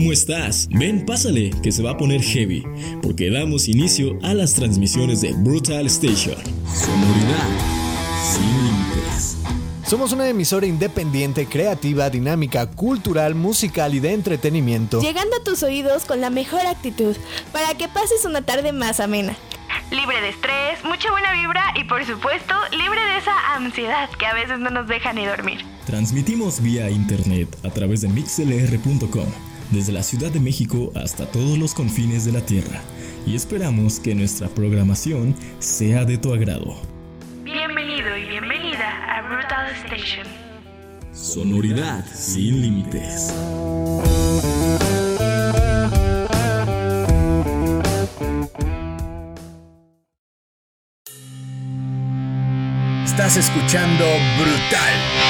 ¿cómo estás? Ven, pásale, que se va a poner heavy, porque damos inicio a las transmisiones de Brutal Station. Sonoridad sin límites. Somos una emisora independiente, creativa, dinámica, cultural, musical y de entretenimiento. Llegando a tus oídos con la mejor actitud, para que pases una tarde más amena. Libre de estrés, mucha buena vibra y por supuesto libre de esa ansiedad que a veces no nos deja ni dormir. Transmitimos vía internet a través de mixlr.com desde la Ciudad de México hasta todos los confines de la Tierra, y esperamos que nuestra programación sea de tu agrado. Bienvenido y bienvenida a Brutal Station. Sonoridad sin límites. Estás escuchando Brutal.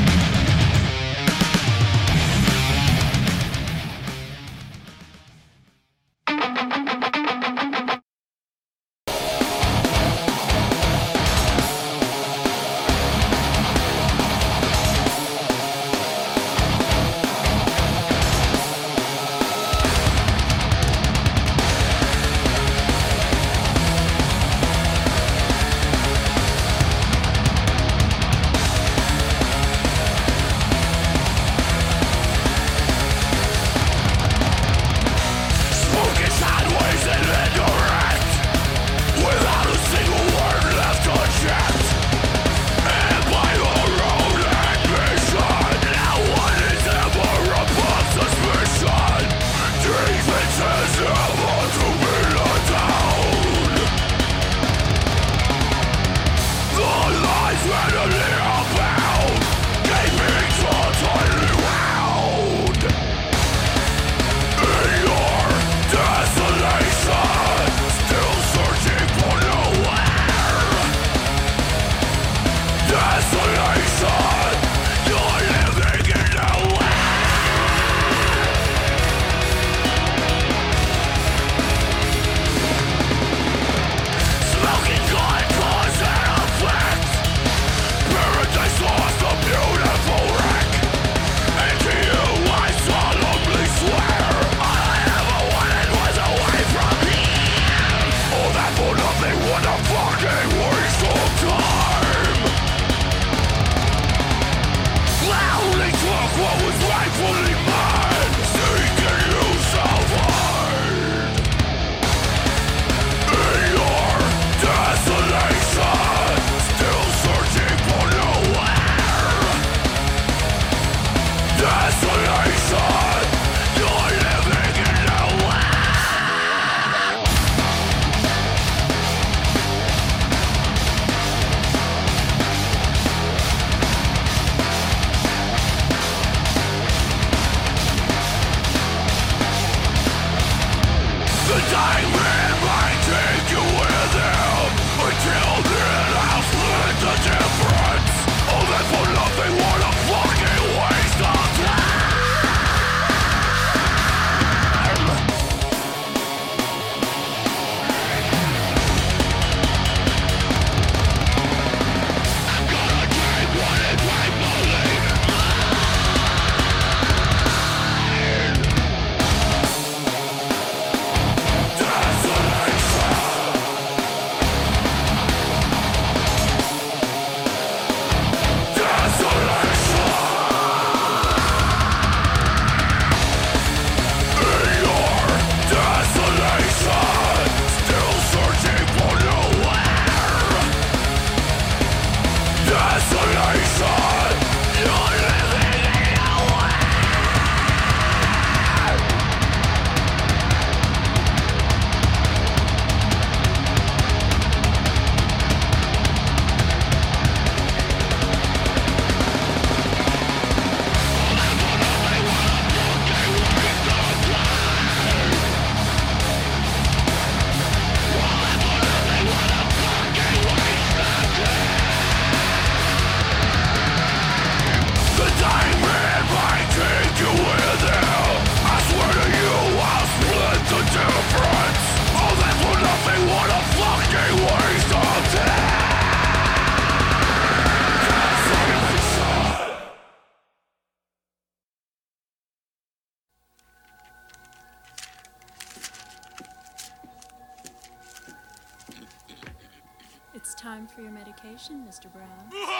Mr. Brown.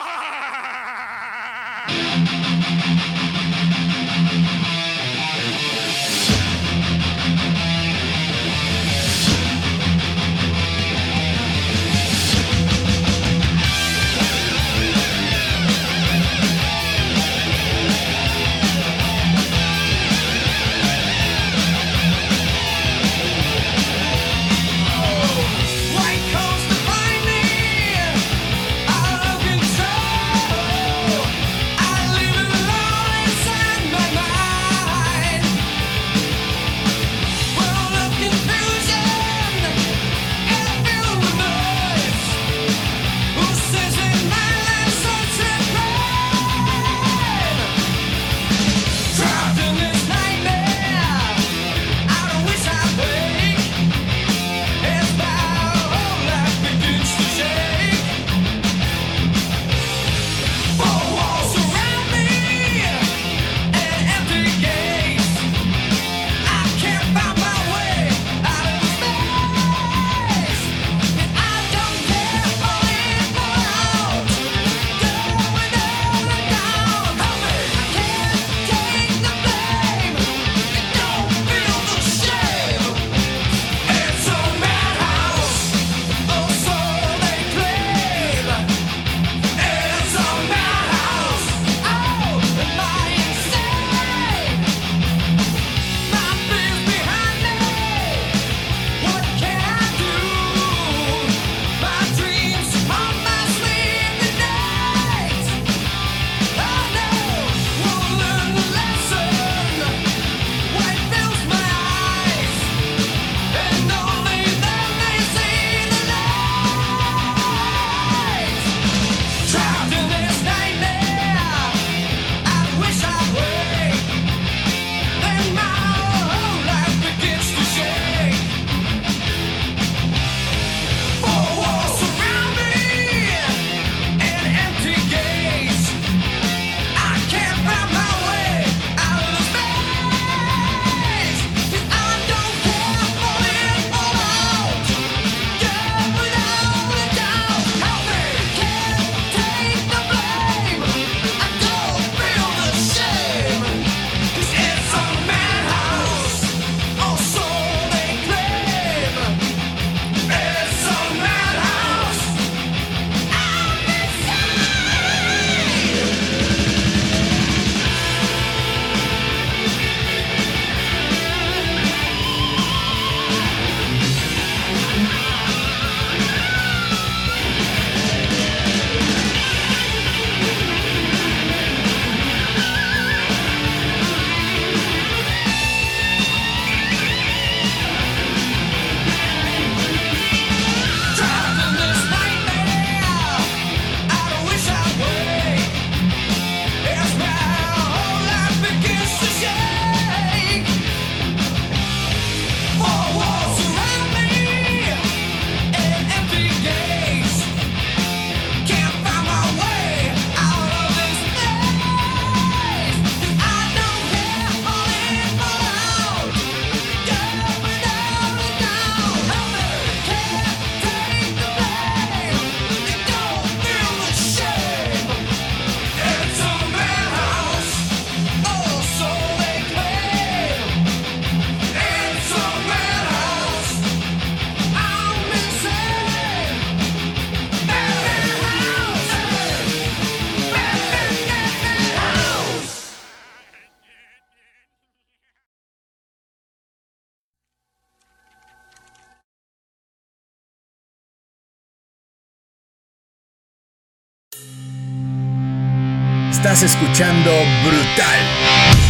Estás escuchando Brutal.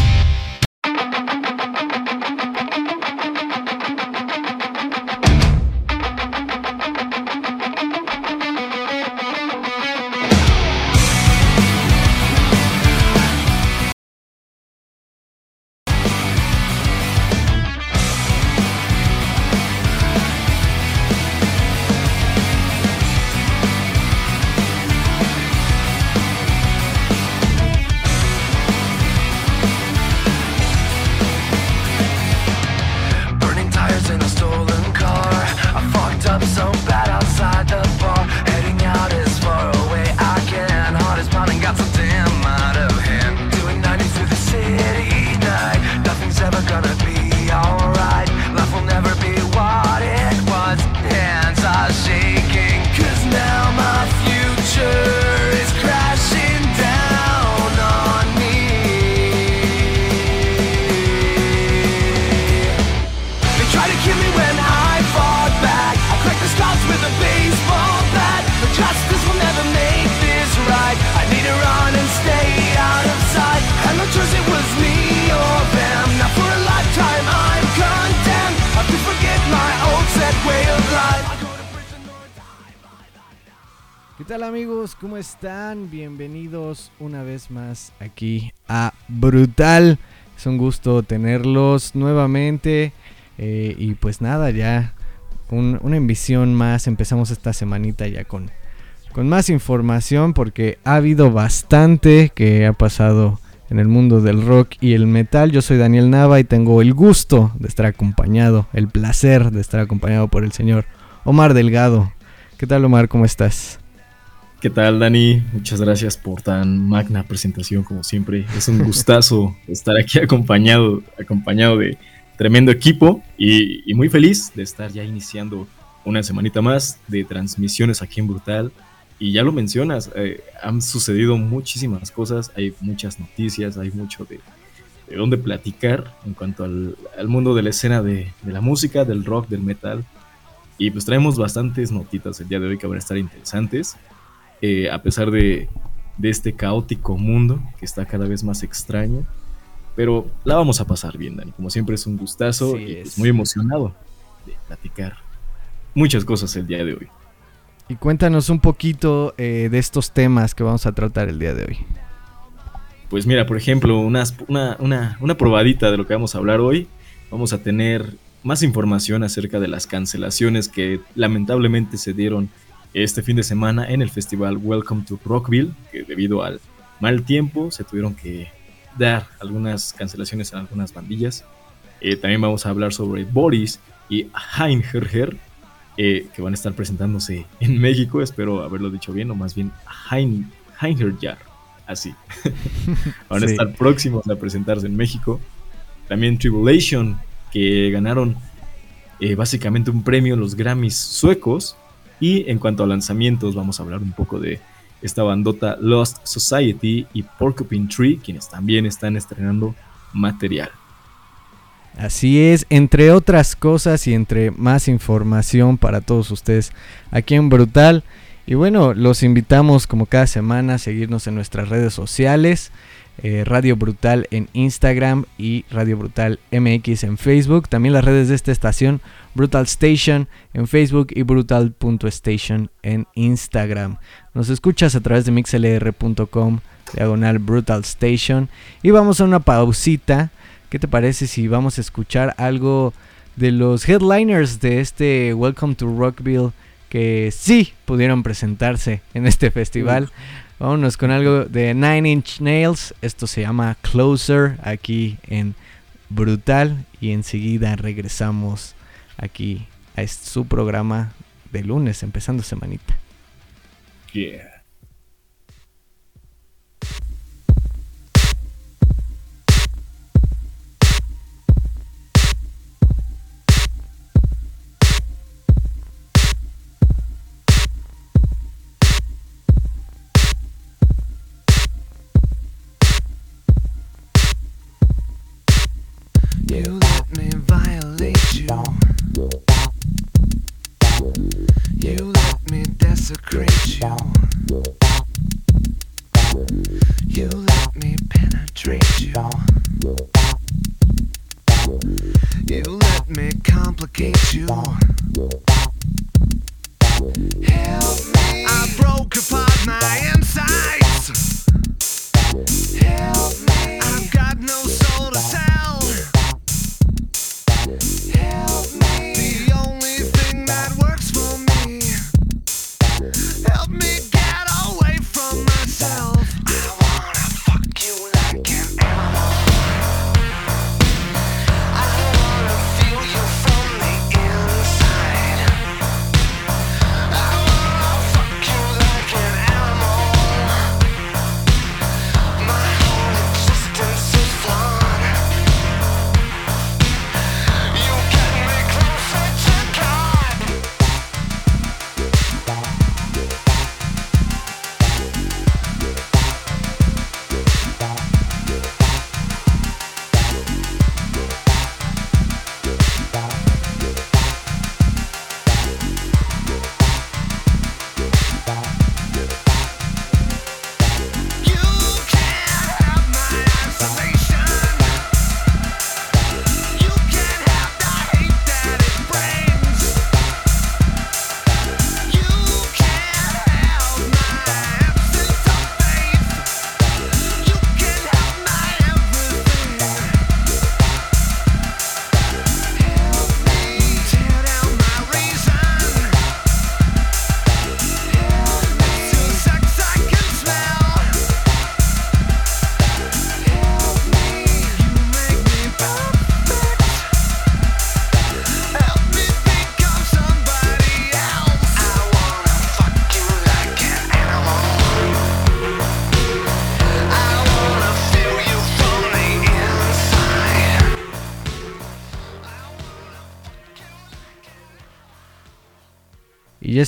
Están? Bienvenidos una vez más aquí a Brutal. Es un gusto tenerlos nuevamente. Eh, y pues nada, ya una emisión más. Empezamos esta semanita ya con, con más información porque ha habido bastante que ha pasado en el mundo del rock y el metal. Yo soy Daniel Nava y tengo el gusto de estar acompañado, el placer de estar acompañado por el señor Omar Delgado. ¿Qué tal Omar? ¿Cómo estás? ¿Qué tal, Dani? Muchas gracias por tan magna presentación como siempre. Es un gustazo estar aquí acompañado, acompañado de tremendo equipo y, muy feliz de estar ya iniciando una semanita más de transmisiones aquí en Brutal. Y ya lo mencionas, eh, han sucedido muchísimas cosas, hay muchas noticias, hay mucho de, de dónde platicar en cuanto al, mundo de la escena de, de, la música, del rock, del metal. Y pues traemos bastantes notitas el día de hoy que van a estar interesantes. Eh, a pesar de, este caótico mundo que está cada vez más extraño. Pero la vamos a pasar bien, Dani. Como siempre es un gustazo y pues, muy emocionado de platicar muchas cosas el día de hoy. Y cuéntanos un poquito eh, de estos temas que vamos a tratar el día de hoy. Pues mira, por ejemplo, una, una, una probadita de lo que vamos a hablar hoy. Vamos a tener más información acerca de las cancelaciones que lamentablemente se dieron este fin de semana en el festival Welcome to Rockville, que debido al mal tiempo se tuvieron que dar algunas cancelaciones en algunas bandillas. Eh, también vamos a hablar sobre Boris y Heinherher, eh, que van a estar presentándose en México, espero haberlo dicho bien, o más bien Hein, así. van a estar próximos a presentarse en México. También Tribulation, que ganaron eh, básicamente un premio en los Grammys suecos y en cuanto a lanzamientos, vamos a hablar un poco de esta bandota Lost Society y Porcupine Tree, quienes también están estrenando material. Así es, entre otras cosas y entre más información para todos ustedes aquí en Brutal. Y bueno, los invitamos como cada semana a seguirnos en nuestras redes sociales. Eh, Radio Brutal en Instagram y Radio Brutal MX en Facebook. También las redes de esta estación, Brutal Station en Facebook y brutal.station en Instagram. Nos escuchas a través de mixlr.com, diagonal Brutal Station. Y vamos a una pausita. ¿Qué te parece si vamos a escuchar algo de los headliners de este Welcome to Rockville que sí pudieron presentarse en este festival? Vámonos con algo de Nine Inch Nails. Esto se llama Closer aquí en Brutal. Y enseguida regresamos aquí a su programa de lunes, empezando semanita. Yeah.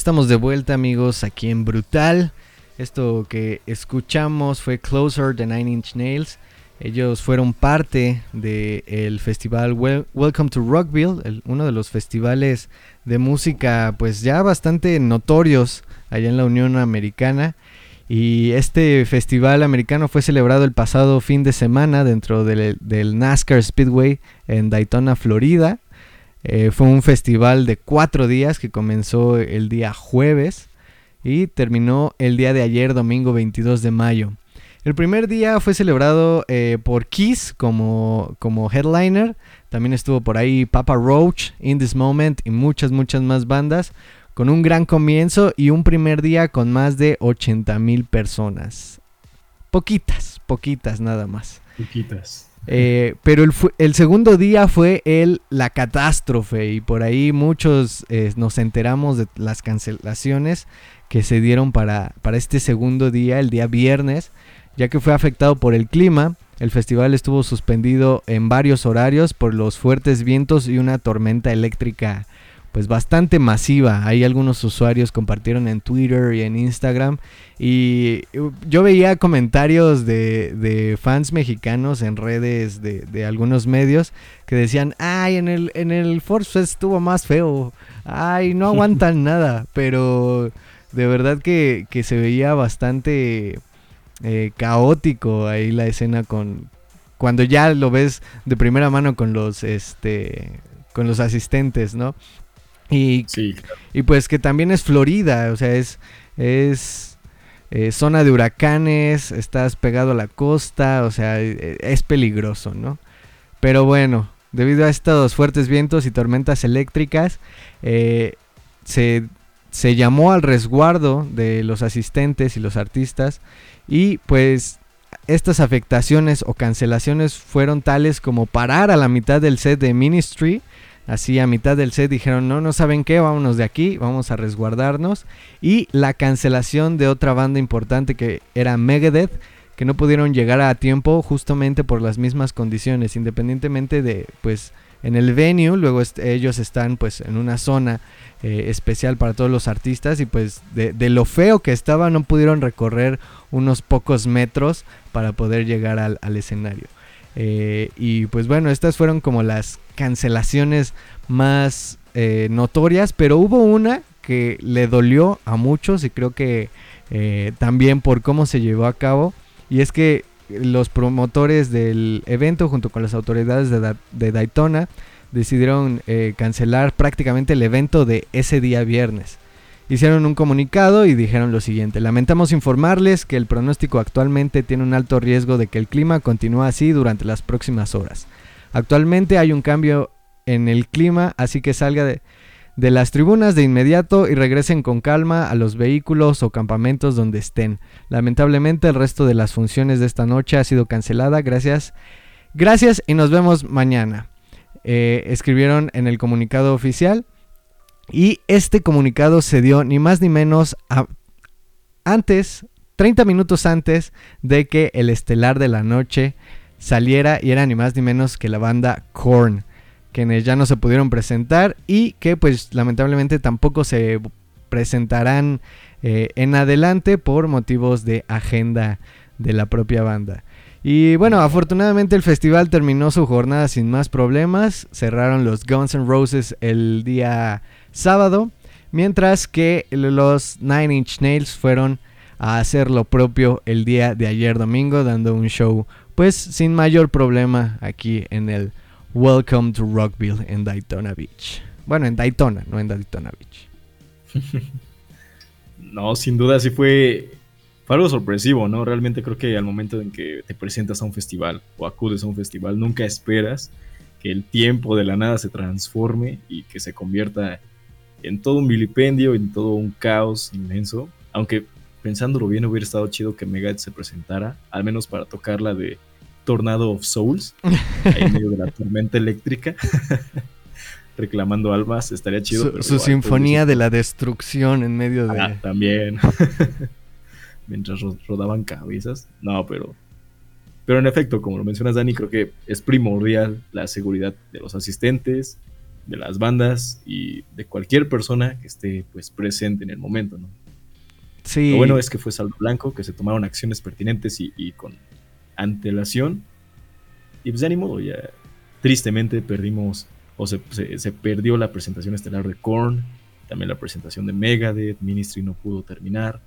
Estamos de vuelta amigos aquí en Brutal. Esto que escuchamos fue Closer de Nine Inch Nails. Ellos fueron parte del festival Welcome to Rockville, uno de los festivales de música pues ya bastante notorios allá en la Unión Americana. Y este festival americano fue celebrado el pasado fin de semana dentro del, del NASCAR Speedway en Daytona, Florida. Eh, fue un festival de cuatro días que comenzó el día jueves y terminó el día de ayer, domingo 22 de mayo. El primer día fue celebrado eh, por Kiss como, como headliner. También estuvo por ahí Papa Roach, In This Moment y muchas, muchas más bandas. Con un gran comienzo y un primer día con más de 80 mil personas. Poquitas, poquitas nada más. Poquitas. Eh, pero el, segundo día fue el, la catástrofe y por ahí muchos eh, nos enteramos de las cancelaciones que se dieron para, para este segundo día, el día viernes, ya que fue afectado por el clima. El festival estuvo suspendido en varios horarios por los fuertes vientos y una tormenta eléctrica pues bastante masiva. Ahí algunos usuarios compartieron en Twitter y en Instagram. Y yo veía comentarios de, fans mexicanos en redes de, algunos medios que decían, ay, en el, en el Force estuvo más feo. Ay, no aguantan nada. Pero de verdad que, se veía bastante eh, caótico ahí la escena con... Cuando ya lo ves de primera mano con los, este, con los asistentes, ¿no? Y, y pues que también es Florida, o sea, es, es eh, zona de huracanes, estás pegado a la costa, o sea, e, es peligroso, ¿no? Pero bueno, debido a estos fuertes vientos y tormentas eléctricas, eh, se, se llamó al resguardo de los asistentes y los artistas y pues estas afectaciones o cancelaciones fueron tales como parar a la mitad del set de Ministry, así a mitad del set dijeron, no, no saben qué, vámonos de aquí, vamos a resguardarnos. Y la cancelación de otra banda importante que era Megadeth, que no pudieron llegar a tiempo justamente por las mismas condiciones, independientemente de, pues, en el venue, luego ellos están pues en una zona eh, especial para todos los artistas y pues de, lo feo que estaba no pudieron recorrer unos pocos metros para poder llegar al, al escenario. Eh, y pues bueno, estas fueron como las cancelaciones más eh, notorias, pero hubo una que le dolió a muchos y creo que eh, también por cómo se llevó a cabo. Y es que los promotores del evento junto con las autoridades de, Daytona decidieron cancelar prácticamente el evento de ese día viernes hicieron un comunicado y dijeron lo siguiente, lamentamos informarles que el pronóstico actualmente tiene un alto riesgo de que el clima continúe así durante las próximas horas. Actualmente hay un cambio en el clima, así que salga de, las tribunas de inmediato y regresen con calma a los vehículos o campamentos donde estén. Lamentablemente el resto de las funciones de esta noche ha sido cancelada. Gracias. Gracias y nos vemos mañana. Eh, escribieron en el comunicado oficial. Y este comunicado se dio ni más ni menos antes, 30 minutos antes de que el estelar de la noche saliera y era ni más ni menos que la banda Korn, quienes ya no se pudieron presentar y que pues lamentablemente tampoco se presentarán eh, en adelante por motivos de agenda de la propia banda. Y bueno, afortunadamente el festival terminó su jornada sin más problemas. Cerraron los Guns N' Roses el día sábado, mientras que los Nine Inch Nails fueron a hacer lo propio el día de ayer domingo, dando un show pues sin mayor problema aquí en el Welcome to Rockville en Daytona Beach. Bueno, en Daytona, no en Daytona Beach. no, sin duda sí fue, fue algo sorpresivo, ¿no? Realmente creo que al momento en que te presentas a un festival o acudes a un festival, nunca esperas que el tiempo de la nada se transforme y que se convierta en todo un vilipendio, en todo un caos inmenso. Aunque pensándolo bien hubiera estado chido que Megadeth se presentara, al menos para tocar la de Tornado of Souls, ahí en medio de la tormenta eléctrica. reclamando almas, estaría chido. Su, sinfonía de la destrucción en medio de... Ah, también. Mientras rodaban cabezas. No, pero... Pero en efecto, como lo mencionas Dani, creo que es primordial la seguridad de los asistentes, de las bandas y de cualquier persona que esté pues presente en el momento, ¿no? Sí. Lo bueno es que fue saldo blanco, que se tomaron acciones pertinentes y, y con antelación. Y pues de ni modo, ya tristemente perdimos, o se, se- se perdió la presentación estelar de Korn, también la presentación de Megadeth, Ministry no pudo terminar.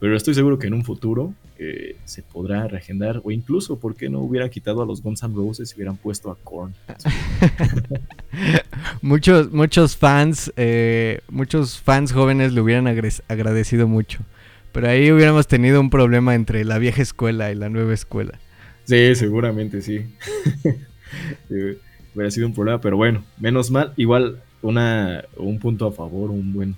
Pero estoy seguro que en un futuro eh, se podrá reagendar, o incluso, ¿por qué no hubieran quitado a los Guns N' Roses y hubieran puesto a Korn? Muchos, muchos fans, eh, muchos fans jóvenes le hubieran agradecido mucho. Pero ahí hubiéramos tenido un problema entre la vieja escuela y la nueva escuela. Sí, seguramente sí. Sí, hubiera sido un problema, pero bueno, menos mal. Igual una, un punto a favor, un buen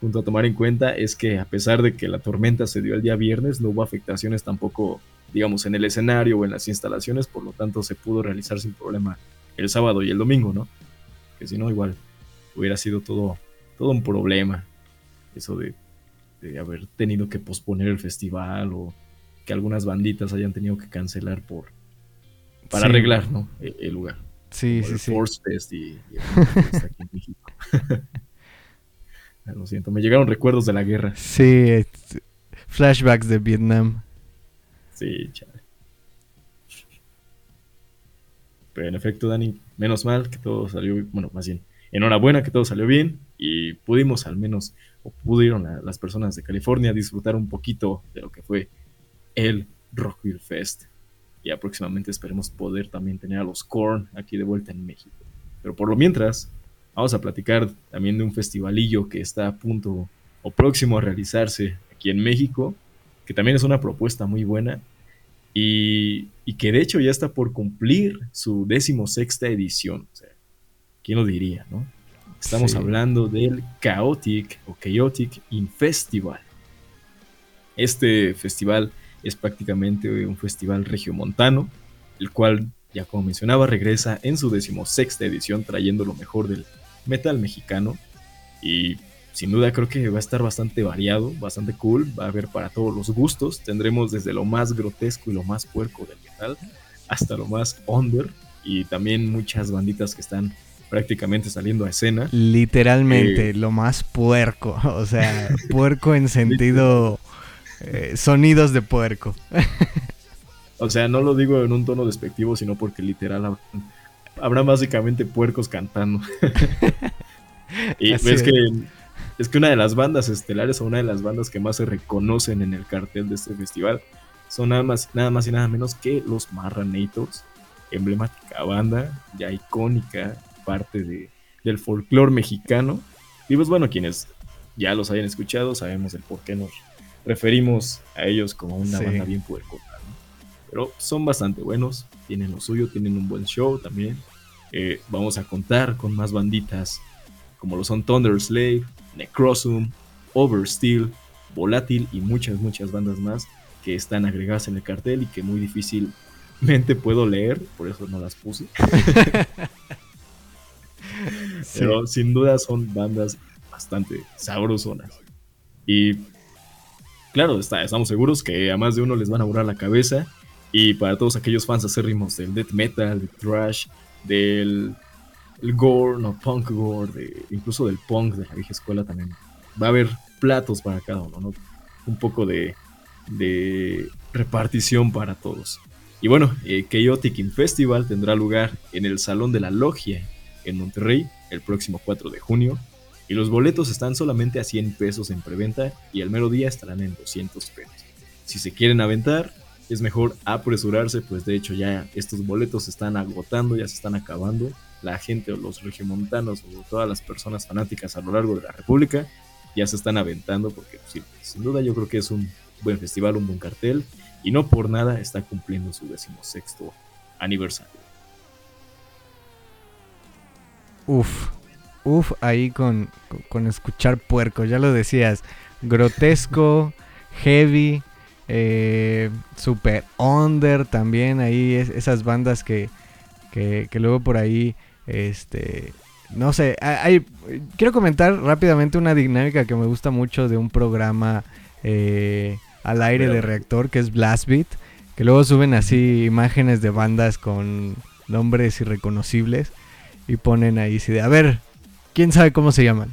punto a tomar en cuenta es que a pesar de que la tormenta se dio el día viernes, no hubo afectaciones tampoco, digamos, en el escenario o en las instalaciones, por lo tanto se pudo realizar sin problema el sábado y el domingo, ¿no? Que si no, igual hubiera sido todo, todo un problema eso de, de haber tenido que posponer el festival o que algunas banditas hayan tenido que cancelar por para Sí. arreglar ¿no? el, el lugar. Sí, Como sí, el sí. Force Fest y, y el Force Fest aquí en México. Ah, Lo siento, me llegaron recuerdos de la guerra. Sí, flashbacks de Vietnam. Sí, chale. Pero en efecto, Dani, menos mal que todo salió, bueno, más bien, enhorabuena que todo salió bien y pudimos al menos, o pudieron la- las personas de California disfrutar un poquito de lo que fue el Rockville Fest. Y próximamente esperemos poder también tener a los Korn aquí de vuelta en México. Pero por lo mientras, vamos a platicar también de un festivalillo que está a punto o próximo a realizarse aquí en México, que también es una propuesta muy buena y, y que de hecho ya está por cumplir su decimosexta edición. O sea, ¿quién lo diría, no? Estamos Sí. hablando del Chaotic o Chaotic In Festival. Este festival es prácticamente un festival regiomontano, el cual, ya como mencionaba, regresa en su decimosexta edición trayendo lo mejor del metal mexicano. Y sin duda creo que va a estar bastante variado, bastante cool, va a haber para todos los gustos. Tendremos desde lo más grotesco y lo más puerco del metal hasta lo más under y también muchas banditas que están prácticamente saliendo a escena. Literalmente, Eh. lo más puerco. O sea, puerco en sentido... eh, sonidos de puerco. O sea, no lo digo en un tono despectivo, sino porque literal habrán básicamente puercos cantando. y Así ves es. que es que una de las bandas estelares o una de las bandas que más se reconocen en el cartel de este festival son nada más, nada más y nada menos que los Marranators, emblemática banda, ya icónica, parte de, del folclore mexicano. Y pues bueno, quienes ya los hayan escuchado, sabemos el por qué nos referimos a ellos como una Sí. banda bien puercota. ¿no? Pero son bastante buenos, tienen lo suyo, tienen un buen show también. Eh, vamos a contar con más banditas como lo son Thunder Slave, Necrosum, Oversteel, Volátil y muchas, muchas bandas más que están agregadas en el cartel y que muy difícilmente puedo leer, por eso no las puse. Sí. Pero sin duda son bandas bastante sabrosonas. Y claro, está, estamos seguros que a más de uno les van a volar la cabeza. Y para todos aquellos fans acérrimos del death metal, del thrash, del el gore, no punk gore, de- incluso del punk de la vieja escuela también. Va a haber platos para cada uno, ¿no? Un poco de, de repartición para todos. Y bueno, eh, Chaotic In Festival tendrá lugar en el Salón de la Logia en Monterrey el próximo 4 de junio. Y los boletos están solamente a 100 pesos en preventa y el mero día estarán en 200 pesos. Si se quieren aventar, es mejor apresurarse, pues de hecho ya estos boletos se están agotando, ya se están acabando. La gente o los regiomontanos o todas las personas fanáticas a lo largo de la República ya se están aventando porque sí, sin duda yo creo que es un buen festival, un buen cartel y no por nada está cumpliendo su decimosexto aniversario. Uf, uf, ahí con, con escuchar puerco, ya lo decías, grotesco, heavy, eh, super under también, ahí es- esas bandas que, que, que luego por ahí, este, no sé, hay, quiero comentar rápidamente una dinámica que me gusta mucho de un programa eh, al aire de reactor que es Blast Beat, que luego suben así imágenes de bandas con nombres irreconocibles y ponen ahí, sí, de, a ver, ¿Quién sabe cómo se llaman?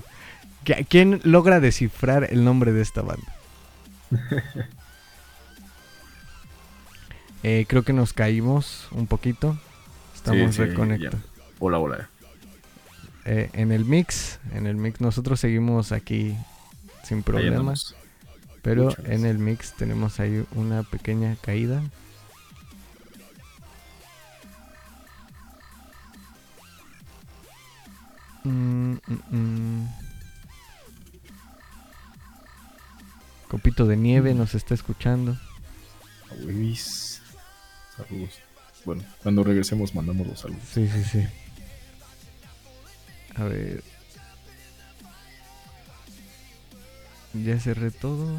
¿Qui- ¿Quién logra descifrar el nombre de esta banda? Eh, creo que nos caímos un poquito. Estamos Sí, reconectados. Hola, hola. Eh, en el mix, en el mix nosotros seguimos aquí sin problemas. Pero Muchas en el mix tenemos ahí una pequeña caída. Mm, mm, mm. Copito de nieve nos está escuchando. Huevis. Saludos. Bueno, cuando regresemos mandamos los saludos. Sí, sí, sí. A ver. Ya cerré todo.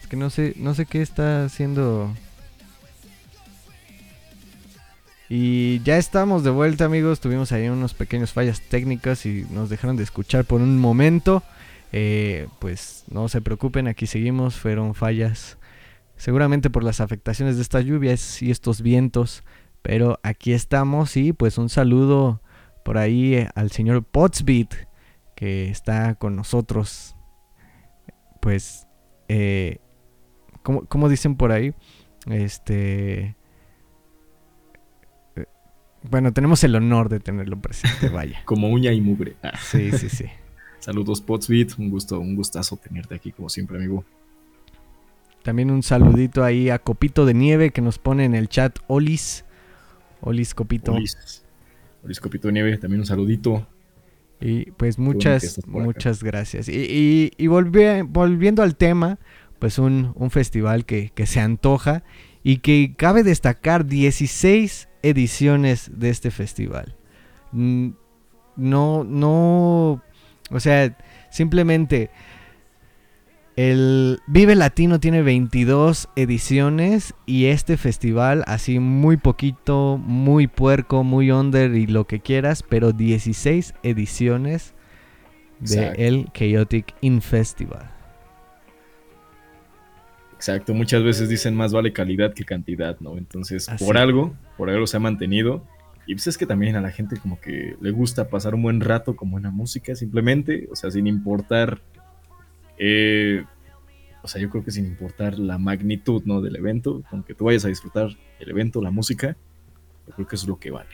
Es que no sé, no sé qué está haciendo. Y ya estamos de vuelta, amigos. Tuvimos ahí unos pequeños fallas técnicas y nos dejaron de escuchar por un momento. Eh, pues no se preocupen, aquí seguimos. Fueron fallas seguramente por las afectaciones de estas lluvias y estos vientos. Pero aquí estamos y pues un saludo por ahí eh, al señor Potsbeat que está con nosotros. Pues, eh, como, como dicen por ahí, este... eh, Bueno, tenemos el honor de tenerlo presente, vaya. Como uña y mugre. Ah, Sí, sí, sí. Saludos, Potsbeat. Un gusto, un gustazo tenerte aquí, como siempre, amigo. También un saludito ahí a Copito de Nieve que nos pone en el chat Olis. Olis Copito. Olis. Olis Copito de Nieve, también un saludito. Y pues muchas, muchas gracias. Y, y- y volvi- volviendo al tema, pues un, un festival que, que se antoja y que cabe destacar 16 ediciones de este festival. No, no, o sea, simplemente el Vive Latino tiene 22 ediciones y este festival así muy poquito, muy puerco, muy under y lo que quieras, pero 16 ediciones de Exacto. el Chaotic In Festival. Exacto, muchas veces dicen más vale calidad que cantidad, ¿no? Entonces, Así. por algo, por algo se ha mantenido. Y pues es que también a la gente como que le gusta pasar un buen rato con buena música, simplemente, o sea, sin importar, eh, o sea, yo creo que sin importar la magnitud, ¿no? Del evento, aunque tú vayas a disfrutar el evento, la música, yo creo que eso es lo que vale.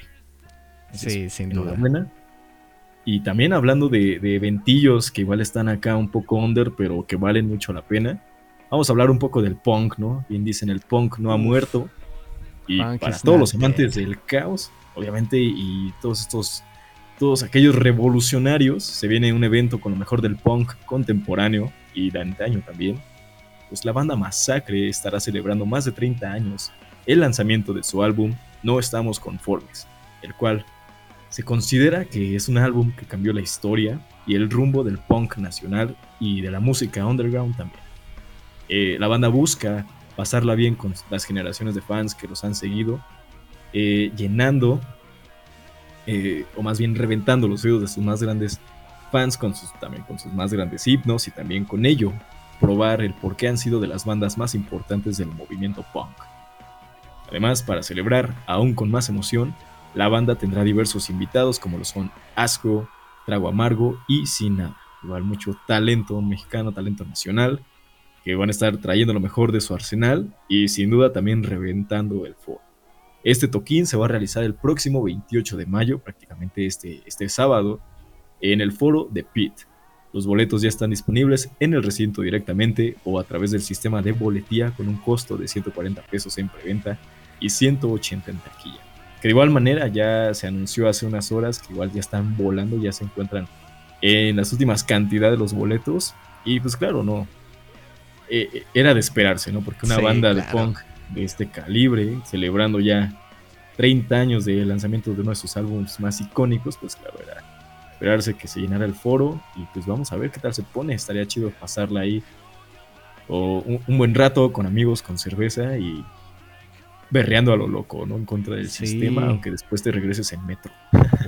Entonces, Sí, sin duda. enhorabuena. Y también hablando de, de eventillos que igual están acá un poco under, pero que valen mucho la pena. Vamos a hablar un poco del punk, ¿no? Bien dicen, el punk no ha muerto. Y Punk para todos los amantes dead. del caos, obviamente, y todos estos, todos aquellos revolucionarios, se viene un evento con lo mejor del punk contemporáneo y de antaño también. Pues la banda Masacre estará celebrando más de 30 años el lanzamiento de su álbum No Estamos Conformes, el cual se considera que es un álbum que cambió la historia y el rumbo del punk nacional y de la música underground también. Eh, la banda busca pasarla bien con las generaciones de fans que los han seguido, eh, llenando, eh, o más bien reventando los oídos de sus más grandes fans con sus, también con sus más grandes himnos y también con ello probar el por qué han sido de las bandas más importantes del movimiento punk. Además, para celebrar aún con más emoción, la banda tendrá diversos invitados como lo son Asco, Trago Amargo y Sina. Igual mucho talento mexicano, talento nacional, que van a estar trayendo lo mejor de su arsenal y sin duda también reventando el foro. Este toquín se va a realizar el próximo 28 de mayo, prácticamente este, este sábado, en el foro de Pit. Los boletos ya están disponibles en el recinto directamente o a través del sistema de boletía con un costo de 140 pesos en preventa y 180 en taquilla. Que de igual manera ya se anunció hace unas horas que igual ya están volando, ya se encuentran en las últimas cantidades de los boletos. Y pues claro, no. Eh, era de esperarse, ¿no? Porque una Sí, banda de punk de este calibre, celebrando ya 30 años de lanzamiento de uno de sus álbumes más icónicos, pues claro, era esperarse que se llenara el foro y pues vamos a ver qué tal se pone. Estaría chido pasarla ahí o un, un buen rato con amigos, con cerveza y berreando a lo loco, ¿no? En contra del Sí. sistema, aunque después te regreses en metro.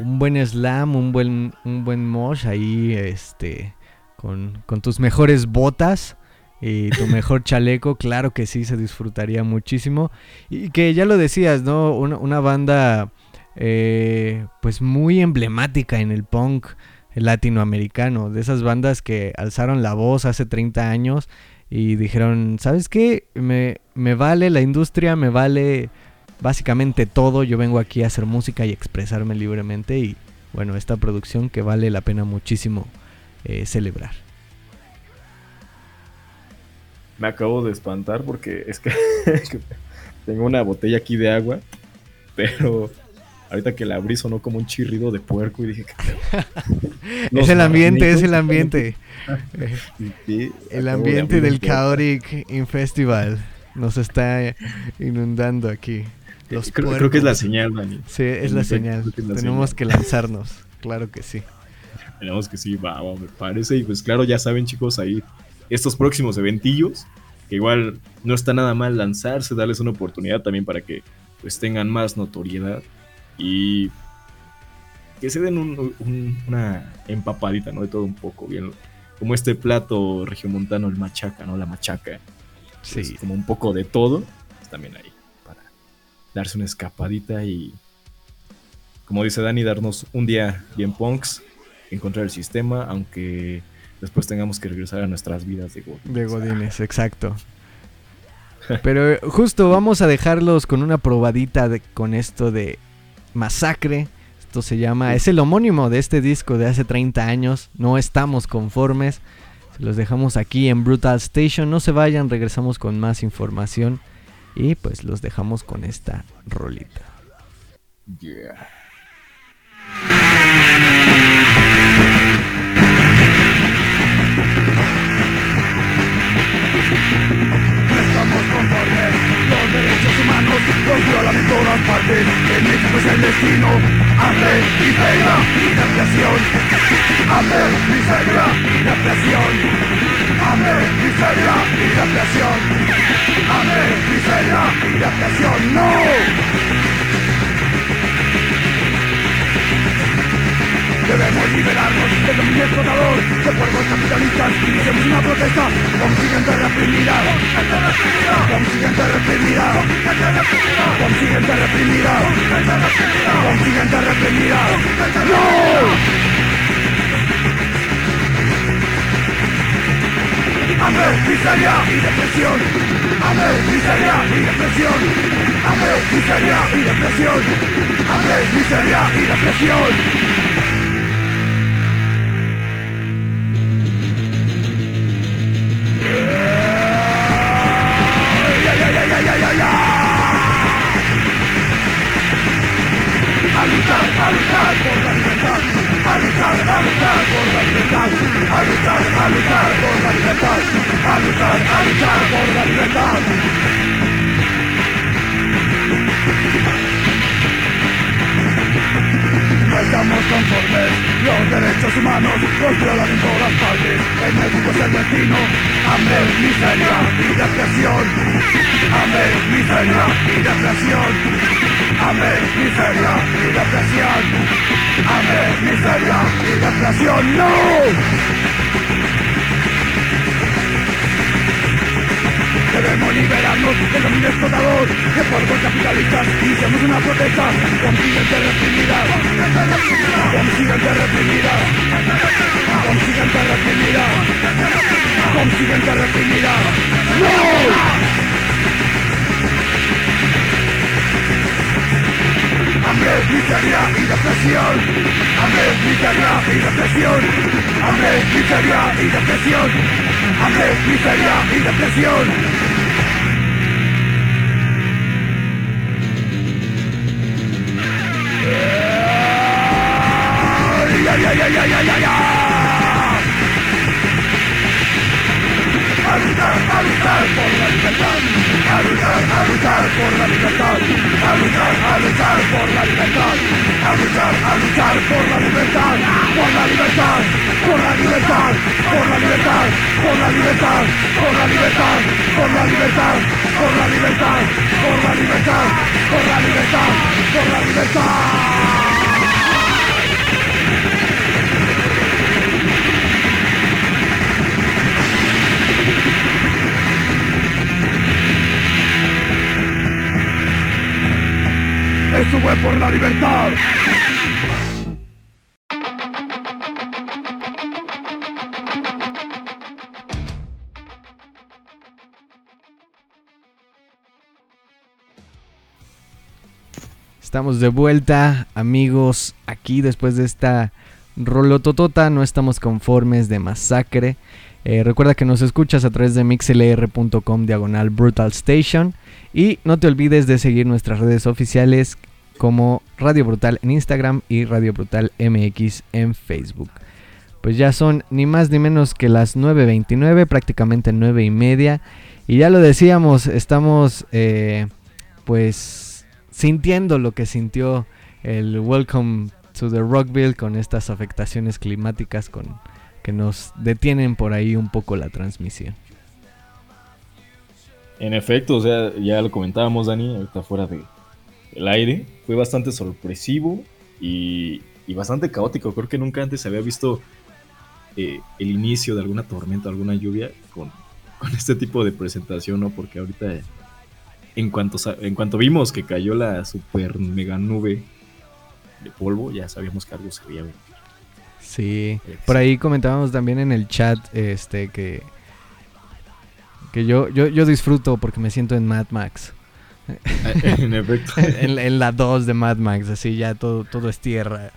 un buen slam, un buen, un buen mosh ahí, este, con, con tus mejores botas y tu mejor chaleco, claro que sí, se disfrutaría muchísimo. Y que ya lo decías, ¿no? Una, una banda eh, pues muy emblemática en el punk latinoamericano, de esas bandas que alzaron la voz hace 30 años y dijeron, ¿sabes qué? Me, me vale la industria, me vale básicamente todo, yo vengo aquí a hacer música y expresarme libremente y bueno, esta producción que vale la pena muchísimo eh, celebrar. Me acabo de espantar porque es que tengo una botella aquí de agua, pero ahorita que la abrí sonó como un chirrido de puerco y dije es el ambiente, es el ambiente. el ambiente del Chaotic In Festival nos está inundando aquí. creo, que es la señal, Dani. Sí, es la señal. Tenemos que lanzarnos, claro que sí. Tenemos que sí, va, me parece. Y pues claro, ya saben chicos, ahí estos próximos eventillos, que igual no está nada mal lanzarse, darles una oportunidad también para que pues tengan más notoriedad y que se den una empapadita, ¿no? De todo un poco, bien. Como este plato regiomontano, el machaca, ¿no? La machaca. Sí. como un poco de todo. Pues también ahí, para darse una escapadita y, como dice Dani, darnos un día bien punks, encontrar el sistema, aunque después tengamos que regresar a nuestras vidas de godines. De godines, exacto. Pero justo vamos a dejarlos con una probadita de, con esto de Masacre. Esto se llama, es el homónimo de este disco de hace 30 años. No estamos conformes. Se los dejamos aquí en Brutal Station. No se vayan, regresamos con más información. Y pues los dejamos con esta rolita. Yeah. Estamos conformes Los derechos humanos los violan en todas partes. En México es el destino. Hambre, y represión Hambre, miseria represión Hambre, miseria represión Hambre, miseria represión ¡No! y explotador de cuerpos capitalistas que una protesta consiguen de reprimirá consiguen de reprimirá consiguen de reprimirá consiguen de ¡No! Hambre, miseria y depresión. Hambre, miseria y depresión. Hambre, miseria y depresión. Hambre, miseria y depresión. Luchar, a luchar por la libertad, a luchar, a luchar por la libertad. No estamos conformes, los derechos humanos los violan en todas partes. En México es el destino, hambre, miseria y depresión. Hambre, miseria y depresión. Hambre, miseria y depresión. Hambre, miseria y depresión. ¡No! Liberarnos del dominio explotador De puertos capitalistas Iniciamos una protesta Consiguiente reprimida Consiguiente reprimida Consiguiente reprimida Consiguiente reprimida ¡No! Hambre, miseria y depresión. Hambre, miseria y depresión. Hambre, miseria y depresión. Hambre, miseria y depresión a luchar, a luchar por la libertad, a luchar, a luchar por la libertad, a luchar, a luchar por la libertad, por la libertad, por la libertad, por la libertad, por la libertad, por la libertad, por la libertad, por la libertad, por la libertad, por la libertad, por la libertad. Fue por la libertad. Estamos de vuelta, amigos, aquí después de esta rolototota. No estamos conformes de masacre. Eh, recuerda que nos escuchas a través de mixlr.com diagonal Brutal Station. Y no te olvides de seguir nuestras redes oficiales como Radio Brutal en Instagram y Radio Brutal MX en Facebook. Pues ya son ni más ni menos que las 9.29, prácticamente 9 y media. Y ya lo decíamos, estamos eh, pues sintiendo lo que sintió el Welcome to the Rockville con estas afectaciones climáticas con, que nos detienen por ahí un poco la transmisión. En efecto, o sea, ya lo comentábamos, Dani, ahorita fuera de el aire. Fue bastante sorpresivo y, y bastante caótico. Creo que nunca antes se había visto eh, el inicio de alguna tormenta, alguna lluvia con, con, este tipo de presentación, ¿no? Porque ahorita, en cuanto, en cuanto vimos que cayó la super mega nube de polvo, ya sabíamos que algo se veía venir. Sí, por ahí comentábamos también en el chat este que que yo, yo, yo disfruto porque me siento en Mad Max. en efecto. en, en, la 2 de Mad Max, así ya todo, todo es tierra.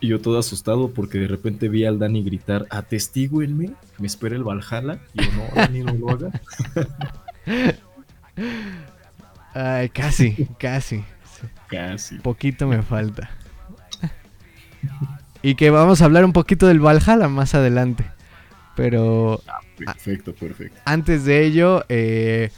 Y yo todo asustado porque de repente vi al Dani gritar, atestíguenme, me espera el Valhalla. Y yo, no, Dani, no lo haga. Ay, casi, casi. Casi. Poquito me falta. y que vamos a hablar un poquito del Valhalla más adelante. Pero... Ah, perfecto, perfecto. Antes de ello, eh,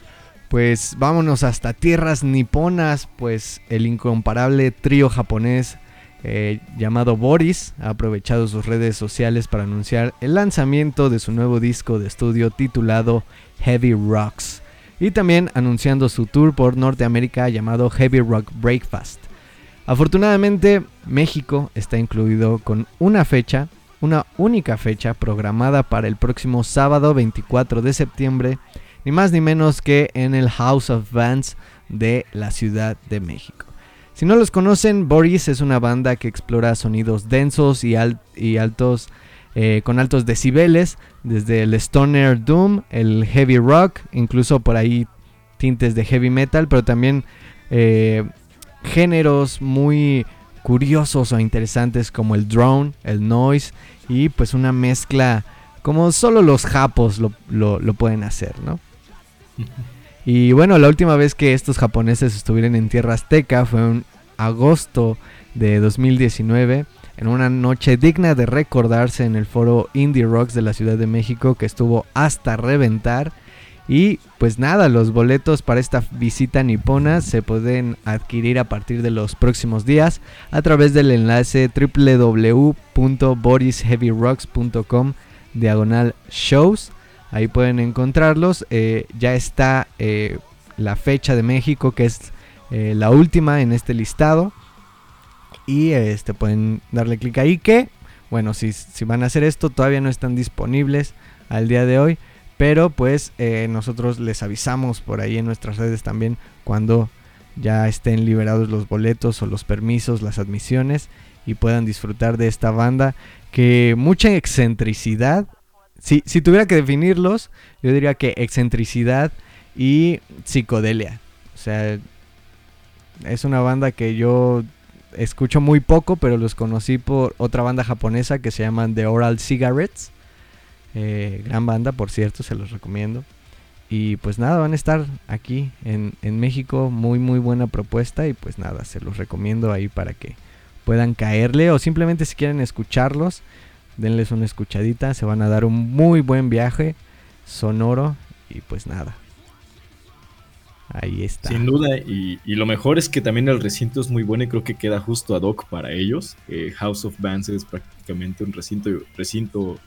pues vámonos hasta tierras niponas, pues el incomparable trío japonés eh, llamado Boris ha aprovechado sus redes sociales para anunciar el lanzamiento de su nuevo disco de estudio titulado Heavy Rocks y también anunciando su tour por Norteamérica llamado Heavy Rock Breakfast. Afortunadamente, México está incluido con una fecha, una única fecha programada para el próximo sábado 24 de septiembre, ni más ni menos que en el House of Bands de la Ciudad de México. Si no los conocen, Boris es una banda que explora sonidos densos y, al y altos eh, con altos decibeles, desde el stoner doom, el heavy rock, incluso por ahí tintes de heavy metal, pero también eh, géneros muy curiosos o interesantes como el drone, el noise y pues una mezcla como solo los japos lo, lo pueden hacer, ¿no? Y bueno, la última vez que estos japoneses estuvieron en tierra azteca fue en agosto de 2019, en una noche digna de recordarse en el foro Indie Rocks de la Ciudad de México que estuvo hasta reventar. Y pues nada, los boletos para esta visita nipona se pueden adquirir a partir de los próximos días a través del enlace www.borisheavyrocks.com diagonal shows. Ahí pueden encontrarlos. Eh, ya está eh, la fecha de México, que es eh, la última en este listado. Y este pueden darle clic ahí que, bueno, si, si, van a hacer esto, todavía no están disponibles al día de hoy. Pero pues nosotros les avisamos por ahí en nuestras redes también cuando ya estén liberados los boletos o los permisos, las admisiones y puedan disfrutar de esta banda que mucha excentricidad si, si, tuviera que definirlos, yo diría que excentricidad y psicodelia. O sea, es una banda que yo escucho muy poco, pero los conocí por otra banda japonesa que se llaman The Oral Cigarettes. Eh, gran banda, por cierto, se los recomiendo. Y pues nada, van a estar aquí en, en México. Muy, muy buena propuesta. Y pues nada, se los recomiendo ahí para que puedan caerle. O simplemente si quieren escucharlos denles una escuchadita, se van a dar un muy buen viaje sonoro y pues nada. Ahí está. Sin duda, y, y, lo mejor es que también el recinto es muy bueno y creo que queda justo ad hoc para ellos. Eh, House of Bands es prácticamente un recinto, recinto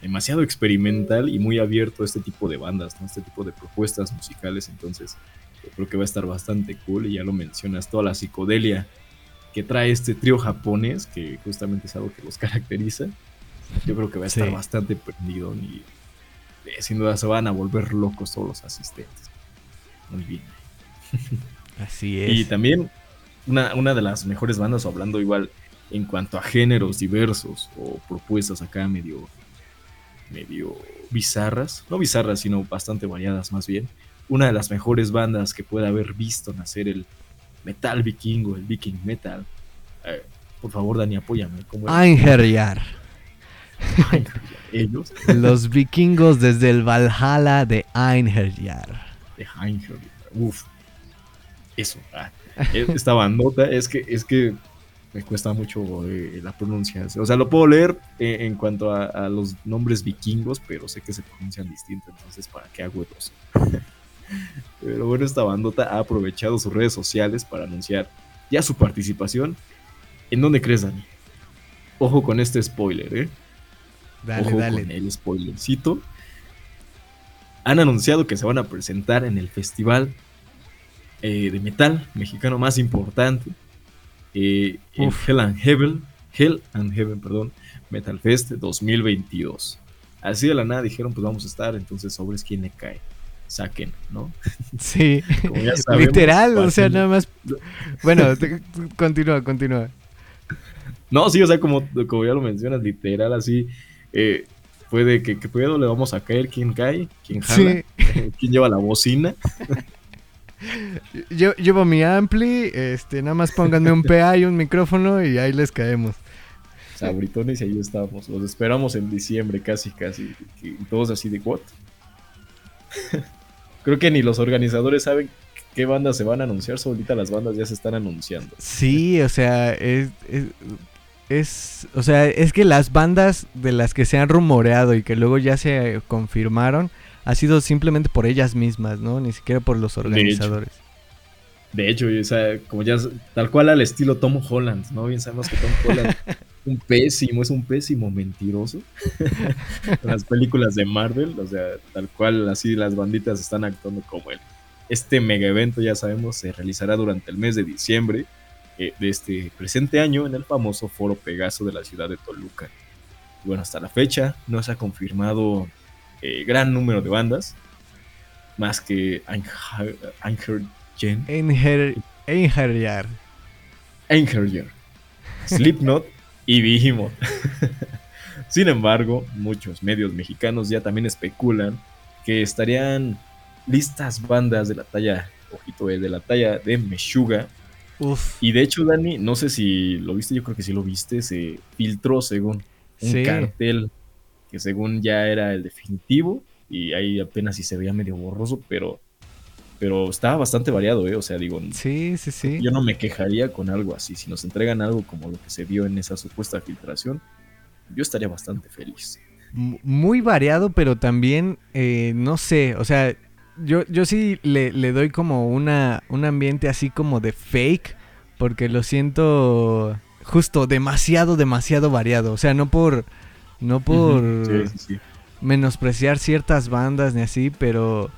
demasiado experimental y muy abierto a este tipo de bandas, ¿no? este tipo de propuestas musicales. Entonces, yo creo que va a estar bastante cool y ya lo mencionas, toda la psicodelia que trae este trío japonés, que justamente es algo que los caracteriza yo creo que va a estar sí. bastante prendido y eh, sin duda se van a volver locos todos los asistentes. Muy bien. Así es. Y también una, una de las mejores bandas, hablando igual en cuanto a géneros diversos o propuestas acá medio, medio bizarras, no bizarras, sino bastante variadas más bien. Una de las mejores bandas que puede haber visto nacer el metal vikingo, el viking metal. Eh, por favor, Dani, apóyame. ¿Cómo? Ellos, Los vikingos desde el Valhalla de Einherjar. de Einherjar. Uf, eso. ah. Eh, Esta bandota es que, es que me cuesta mucho eh, la pronunciación. O sea, lo puedo leer eh, en cuanto a, a los nombres vikingos, pero sé que se pronuncian distinto, entonces ¿para qué hago dos? pero bueno, esta bandota ha aprovechado sus redes sociales para anunciar ya su participación. ¿En dónde crees, Dani? Ojo con este spoiler, ¿eh? Dale, Ojo dale. con el spoilercito. Han anunciado que se van a presentar en el festival eh, de metal mexicano más importante. eh. Hell and Heaven. Hell and Heaven, perdón. Metal Fest 2022. Así de la nada dijeron, pues vamos a estar, entonces sobres quién le cae. Saquen, ¿no? Sí, sabemos, literal, o sea, nada más. Bueno, te- continúa, continúa. No, sí, o sea, como, como ya lo mencionas, literal, así. Eh, puede que, que pedo le vamos a caer, quién cae, quién jala, quién lleva la bocina. Yo llevo mi ampli, este, nada más pónganme un PA y un micrófono y ahí les caemos. Sabritones y ahí estamos. Los esperamos en diciembre, casi, casi. Y todos así de, ¿what? Creo que ni los organizadores saben qué bandas se van a anunciar. Solita las bandas ya se están anunciando. Sí, o sea, es, es, es- o sea, es que las bandas de las que se han rumoreado y que luego ya se confirmaron ha sido simplemente por ellas mismas, ¿no? Ni siquiera por los organizadores. De hecho, o sea, como ya tal cual al estilo Tom Holland, ¿no? Bien sabemos que Tom Holland un pésimo, es un pésimo mentiroso. En las películas de Marvel, o sea, tal cual así las banditas están actuando como él. Este mega evento, ya sabemos, se realizará durante el mes de diciembre eh, de este presente año en el famoso Foro Pegaso de la ciudad de Toluca. Y bueno, hasta la fecha no se ha confirmado eh, gran número de bandas, más que Einherjen, Einher- Einherjar. Einherjar, Slipknot y Behemoth. Sin embargo, muchos medios mexicanos ya también especulan que estarían listas bandas de la talla, ojito, eh, de la talla de Meshuga. Uf. Y de hecho, Dani, no sé si lo viste, yo creo que sí lo viste, se filtró según un Sí. cartel que según ya era el definitivo y ahí apenas si se veía medio borroso, pero, pero estaba bastante variado, ¿eh? O sea, digo, Sí, sí, sí. yo no me quejaría con algo así. Si nos entregan algo como lo que se vio en esa supuesta filtración, yo estaría bastante feliz. Muy variado, pero también, eh, no sé, o sea, yo, yo sí le, le doy como una, un ambiente así como de fake, porque lo siento justo demasiado, demasiado variado. O sea, no por, no por Sí, sí, sí. menospreciar ciertas bandas ni así, pero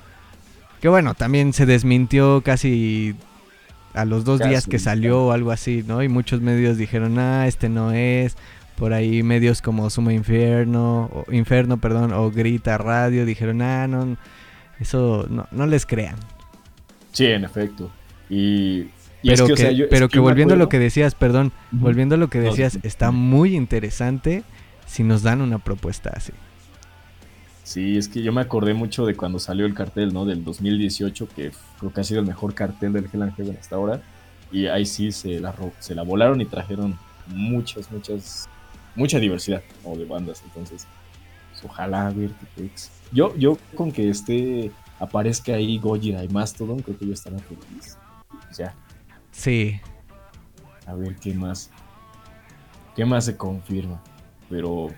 que bueno, también se desmintió casi a los dos días que salió o algo así, ¿no? Y muchos medios dijeron, ah, este no es. Por ahí medios como Suma Inferno, o, Inferno, perdón, o Grita Radio dijeron, ah, no, eso no, no les crean. Sí, en efecto. Y, y Pero es que, o sea, yo- es pero que volviendo a lo que decías, perdón, volviendo a lo que decías, está muy interesante si nos dan una propuesta así. Sí, es que yo me acordé mucho de cuando salió el cartel, ¿no? Del 2018, que creo que ha sido el mejor cartel del Hell and Heaven hasta ahora. Y ahí sí se la, se la volaron y trajeron muchas, muchas, mucha diversidad ¿no? de bandas. Entonces, pues, ojalá ver qué pex. Yo, yo con que esté, aparezca ahí Gojira y Mastodon, creo que yo estaré feliz. Pues ya, Sí, a ver qué más. ¿Qué más se confirma? Pero.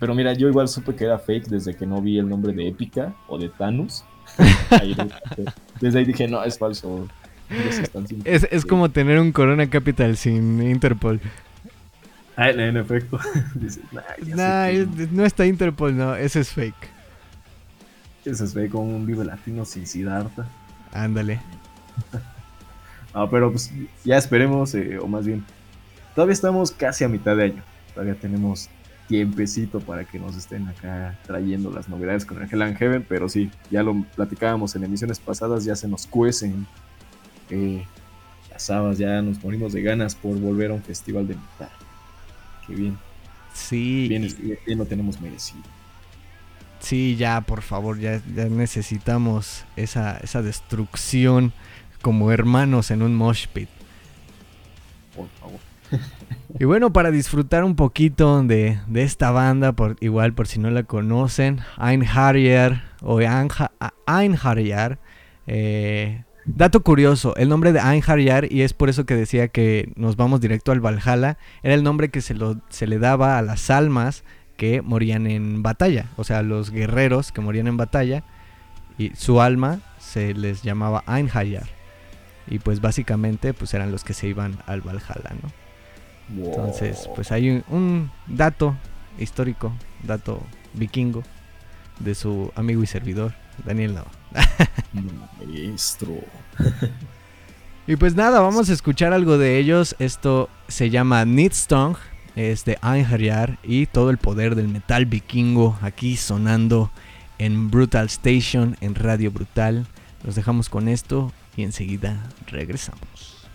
Pero mira, yo igual supe que era fake desde que no vi el nombre de Épica o de Thanos. Ahí desde ahí dije, no, es falso. Es, es como tener un Corona Capital sin Interpol. Ah, en efecto. Dices, nah, Nah, es- no está Interpol, no, ese es fake. Ese se ve como un vive latino sin Siddhartha. Ándale. Ah, pero pues ya esperemos, eh, o más bien, todavía estamos casi a mitad de año. Todavía tenemos tiempecito para que nos estén acá trayendo las novedades con el Hell and Heaven, pero sí, ya lo platicábamos en emisiones pasadas, ya se nos cuecen eh, las Sabas, ya nos morimos de ganas por volver a un festival de metal. Bien. Sí. Bien, bien lo tenemos merecido. Sí, ya, por favor, ya, ya necesitamos esa, esa destrucción como hermanos en un mosh pit. Por favor. Y bueno, para disfrutar un poquito de, de esta banda, por, igual por si no la conocen, Einharjar o Einharjar. Eh, dato curioso, el nombre de Einharjar, y es por eso que decía que nos vamos directo al Valhalla, era el nombre que se, lo, se le daba a las almas que morían en batalla, o sea, los guerreros que morían en batalla, y su alma se les llamaba Einharjar. Y pues básicamente pues eran los que se iban al Valhalla, ¿no? Entonces, pues hay un, un, dato histórico, dato vikingo de su amigo y servidor, Daniel Nava. Maestro. y pues nada, vamos a escuchar algo de ellos. Esto se llama Nidstong, es de Einherjar y todo el poder del metal vikingo aquí sonando en Brutal Station, en Radio Brutal. Los dejamos con esto y enseguida regresamos.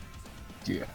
Yeah.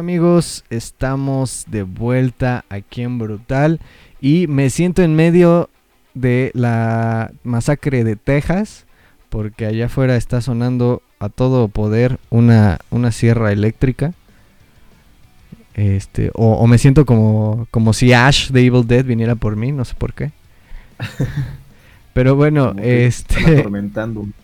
Amigos, estamos de vuelta aquí en Brutal y me siento en medio de la masacre de Texas porque allá afuera está sonando a todo poder una, una sierra eléctrica. Este, o, me siento como, como si Ash de Evil Dead viniera por mí, no sé por qué. Pero bueno, este... Atormentando.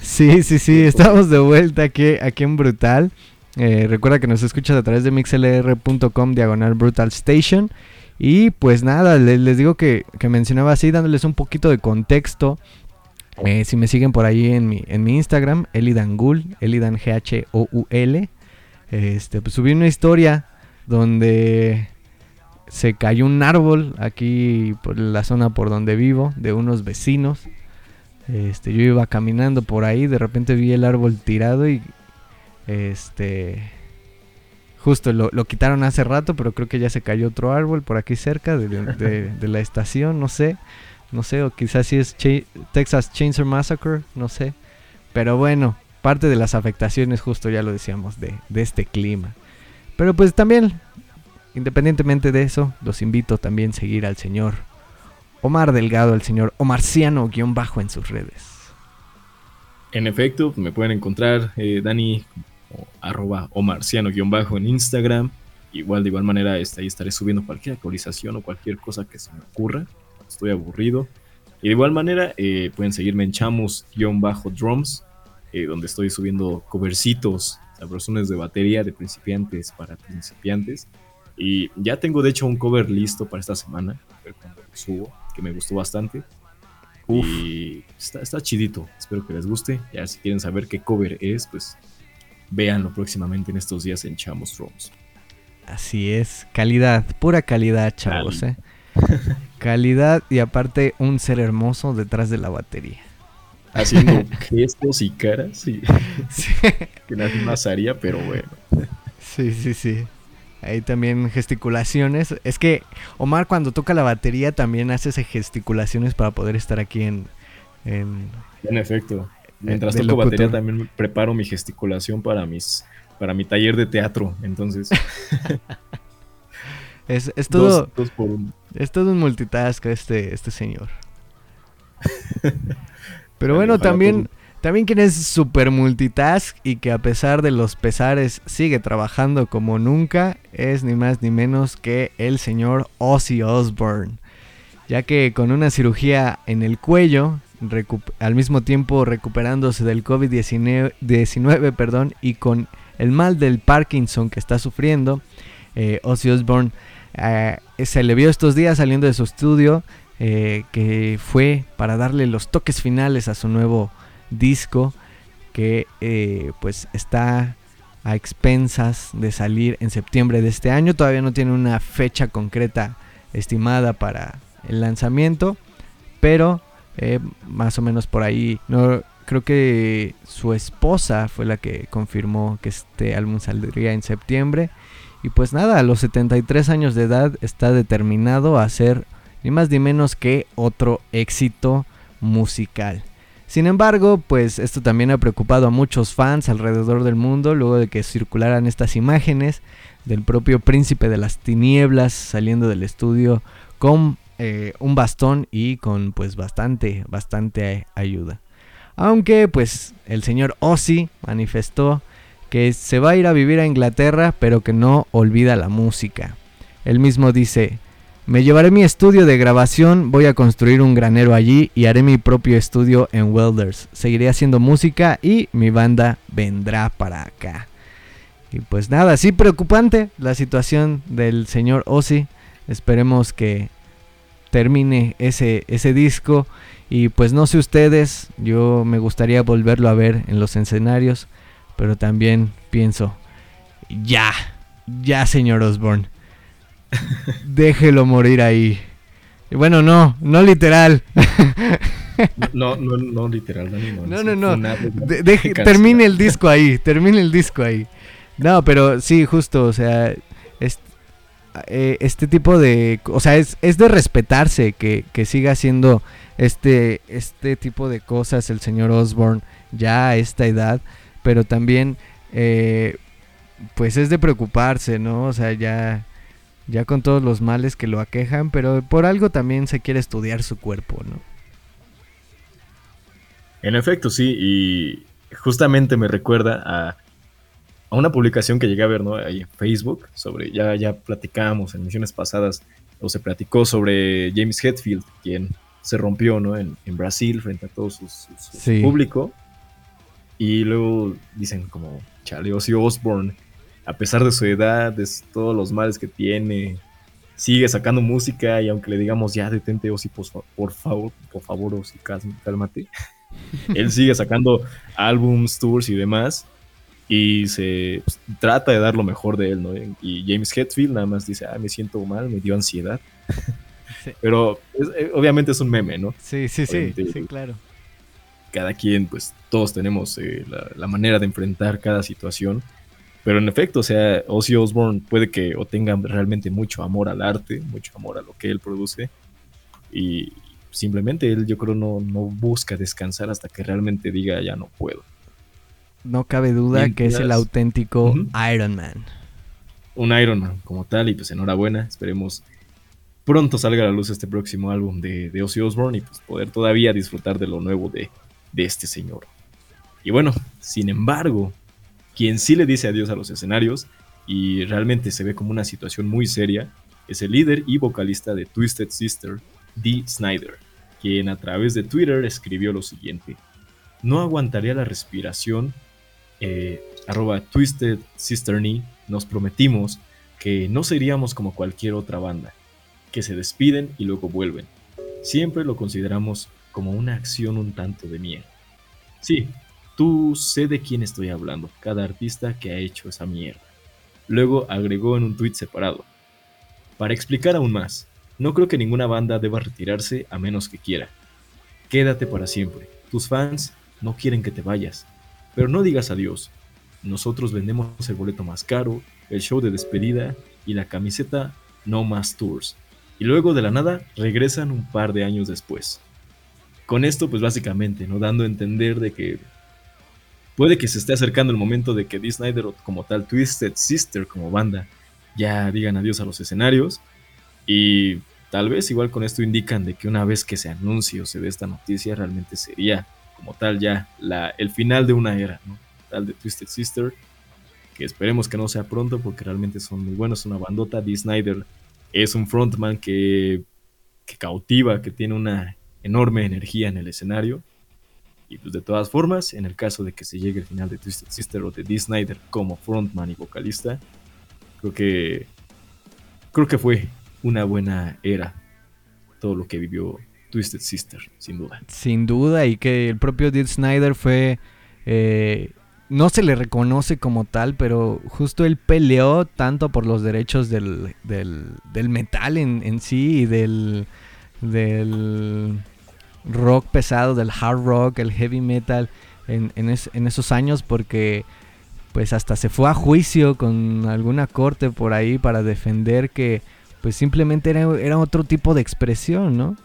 Sí, sí, sí, estamos de vuelta aquí, aquí en Brutal. Eh, recuerda que nos escuchas a través de mixlr.com diagonal Brutal Station. Y pues nada, les, digo que, mencionaba así, dándoles un poquito de contexto. Eh, si me siguen por ahí en mi, en mi Instagram, Elidangul, Elidan G-H-O-U-L, este, pues subí una historia donde se cayó un árbol aquí por la zona por donde vivo, de unos vecinos. Este, yo iba caminando por ahí, de repente vi el árbol tirado y este justo lo, quitaron hace rato, pero creo que ya se cayó otro árbol por aquí cerca de, la estación, no sé, no sé, o quizás si es Texas Chainsaw Massacre, no sé, pero bueno, parte de las afectaciones justo ya lo decíamos de, de este clima. Pero pues también, independientemente de eso, los invito también a seguir al señor Omar Delgado, el señor Omarciano-bajo en sus redes. En efecto, me pueden encontrar eh, Dani o arroba omarciano-bajo en Instagram. Igual, de igual manera, este, ahí estaré subiendo cualquier actualización o cualquier cosa que se me ocurra. Estoy aburrido. Y de igual manera, eh, pueden seguirme en chamus-drums, eh, donde estoy subiendo covercitos, sabrosones de batería de principiantes para principiantes. Y ya tengo, de hecho, un cover listo para esta semana, cuando lo subo que me gustó bastante. Y está, chidito. Espero que les guste. Ya si quieren saber qué cover es, pues véanlo próximamente en estos días en Chamos Drums. Así es, calidad, pura calidad, chavos, eh. calidad y aparte un ser hermoso detrás de la batería. Haciendo gestos y caras, y que nadie más haría, pero bueno. Sí, sí, sí. Ahí también gesticulaciones. Es que Omar cuando toca la batería también hace gesticulaciones para poder estar aquí en... En, en efecto. Mientras toco batería también preparo mi gesticulación para mis para mi taller de teatro. Entonces... es, es, todo... Es todo un multitask este, este señor. Pero bueno, también... También quien es super multitask y que a pesar de los pesares sigue trabajando como nunca es ni más ni menos que el señor Ozzy Osbourne. Ya que con una cirugía en el cuello, al mismo tiempo recuperándose del COVID-19 perdón, y con el mal del Parkinson que está sufriendo, eh, Ozzy Osbourne eh, se le vio estos días saliendo de su estudio eh, que fue para darle los toques finales a su nuevo disco que eh, pues está a expensas de salir en septiembre de este año. Todavía no tiene una fecha concreta estimada para el lanzamiento, pero eh, más o menos por ahí. No, creo que su esposa fue la que confirmó que este álbum saldría en septiembre. Y pues nada, a los 73 años de edad está determinado a ser ni más ni menos que otro éxito musical. Sin embargo, pues esto también ha preocupado a muchos fans alrededor del mundo luego de que circularan estas imágenes del propio príncipe de las tinieblas saliendo del estudio con eh, un bastón y con pues bastante, bastante ayuda. Aunque pues el señor Ozzy manifestó que se va a ir a vivir a Inglaterra pero que no olvida la música. Él mismo dice, me llevaré mi estudio de grabación, voy a construir un granero allí y haré mi propio estudio en Welders. Seguiré haciendo música y mi banda vendrá para acá. Y pues nada, sí preocupante la situación del señor Ozzy. Esperemos que termine ese, ese disco. Y pues no sé ustedes, yo me gustaría volverlo a ver en los escenarios. Pero también pienso, ya, ya señor Osborne Déjelo morir ahí. Y bueno, no, no literal. No, no, no literal, no, no, no. no. termine el disco ahí, termine el disco ahí. No, pero sí, justo, o sea, eh, este tipo de, o sea, es, es de respetarse que, que, siga haciendo este, este tipo de cosas el señor Osborne ya a esta edad, pero también eh, pues es de preocuparse, ¿no? O sea, ya, ya con todos los males que lo aquejan, pero por algo también se quiere estudiar su cuerpo, ¿no? En efecto, sí, y justamente me recuerda a, a una publicación que llegué a ver, ¿no? Ahí en Facebook, sobre, ya, ya platicamos en misiones pasadas, o se platicó sobre James Hetfield, quien se rompió, ¿no? En, en Brasil frente a todo su, su- su Sí. público. Y luego dicen como, Charlie Ozzy Osbourne, a pesar de su edad, de todos los males que tiene, sigue sacando música y aunque le digamos, ya detente Ozzy, por, por favor, por favor, Ozzy, cálm- cálmate. Él sigue sacando álbums, tours y demás. Y se pues, trata de dar lo mejor de él, ¿no? Y James Hetfield nada más dice, ah, me siento mal, me dio ansiedad. Sí. Pero es- eh, obviamente es un meme, ¿no? Sí, sí, sí, sí, claro. cada quien, pues todos tenemos eh, la, la manera de enfrentar cada situación. Pero en efecto, o sea, Ozzy Osbourne puede que o tenga realmente mucho amor al arte, mucho amor a lo que él produce. Y simplemente él, yo creo, no, no busca descansar hasta que realmente diga ya no puedo. No cabe duda que es el auténtico. Iron Man. Un Iron Man como tal, y pues enhorabuena. Esperemos pronto salga a la luz este próximo álbum de, de Ozzy Osbourne y pues poder todavía disfrutar de lo nuevo de, de este señor. Y bueno, sin embargo, quien sí le dice adiós a los escenarios y realmente se ve como una situación muy seria es el líder y vocalista de Twisted Sister, Dee Snyder, quien a través de Twitter escribió lo siguiente. No aguantaría la respiración eh, arroba Twisted nos prometimos que no seríamos como cualquier otra banda, que se despiden y luego vuelven. Siempre lo consideramos como una acción un tanto de mierda. Sí, tú sé de quién estoy hablando, cada artista que ha hecho esa mierda. Luego agregó en un tweet separado. Para explicar aún más, no creo que ninguna banda deba retirarse a menos que quiera. Quédate para siempre. Tus fans no quieren que te vayas. Pero no digas adiós. Nosotros vendemos el boleto más caro, el show de despedida y la camiseta No Más Tours. Y luego de la nada regresan un par de años después. Con esto, pues básicamente, ¿no? Dando a entender de que puede que se esté acercando el momento de que Dee Snyder como tal Twisted Sister como banda ya digan adiós a los escenarios. Y tal vez igual con esto indican de que una vez que se anuncie o se dé esta noticia, realmente sería como tal ya la, el final de una era, ¿no? Tal de Twisted Sister, que esperemos que no sea pronto porque realmente son muy buenos, una bandota. Dee Snyder es un frontman que, que cautiva, que tiene una enorme energía en el escenario. Y pues de todas formas, en el caso de que se llegue el final de Twisted Sister o de Dee Snyder como frontman y vocalista, creo que creo que fue una buena era todo lo que vivió Twisted Sister, sin duda. Sin duda, y que el propio Dee Snyder fue... eh, no se le reconoce como tal, pero justo él peleó tanto por los derechos del, del, metal en, en sí y del, del rock pesado, del hard rock, el heavy metal en, en, en esos años porque pues hasta se fue a juicio con alguna corte por ahí para defender que pues simplemente era, era otro tipo de expresión, ¿no?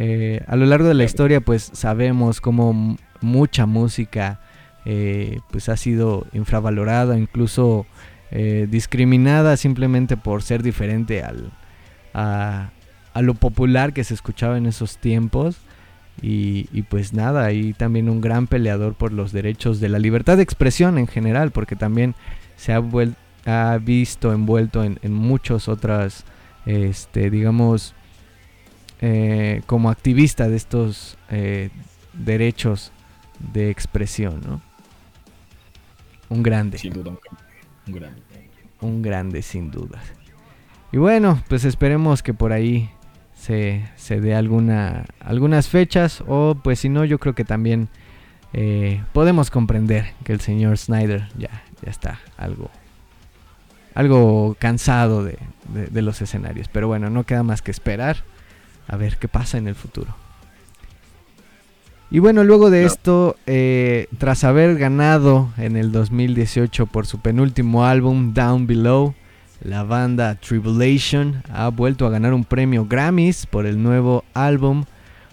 Eh, a lo largo de la historia pues sabemos como m- mucha música eh, pues ha sido infravalorada, incluso eh, discriminada simplemente por ser diferente al, a, lo popular que se escuchaba en esos tiempos. Y, y pues nada, ahí también un gran peleador por los derechos de la libertad de expresión en general, porque también se ha, ha visto envuelto en, en muchos otras, este, digamos, eh, como activista de estos eh, derechos de expresión, ¿no? Un grande, Sin duda, un, grande. un grande sin duda. Y bueno, pues esperemos que por ahí se, se dé alguna, algunas fechas o pues si no yo creo que también eh, podemos comprender que el señor Snyder ya, ya está algo, algo cansado de, de- de los escenarios. Pero bueno, no queda más que esperar a ver qué pasa en el futuro. Y bueno, luego de esto, eh, tras haber ganado en el 2018 por su penúltimo álbum, Down Below, la banda Tribulation ha vuelto a ganar un premio Grammys por el nuevo álbum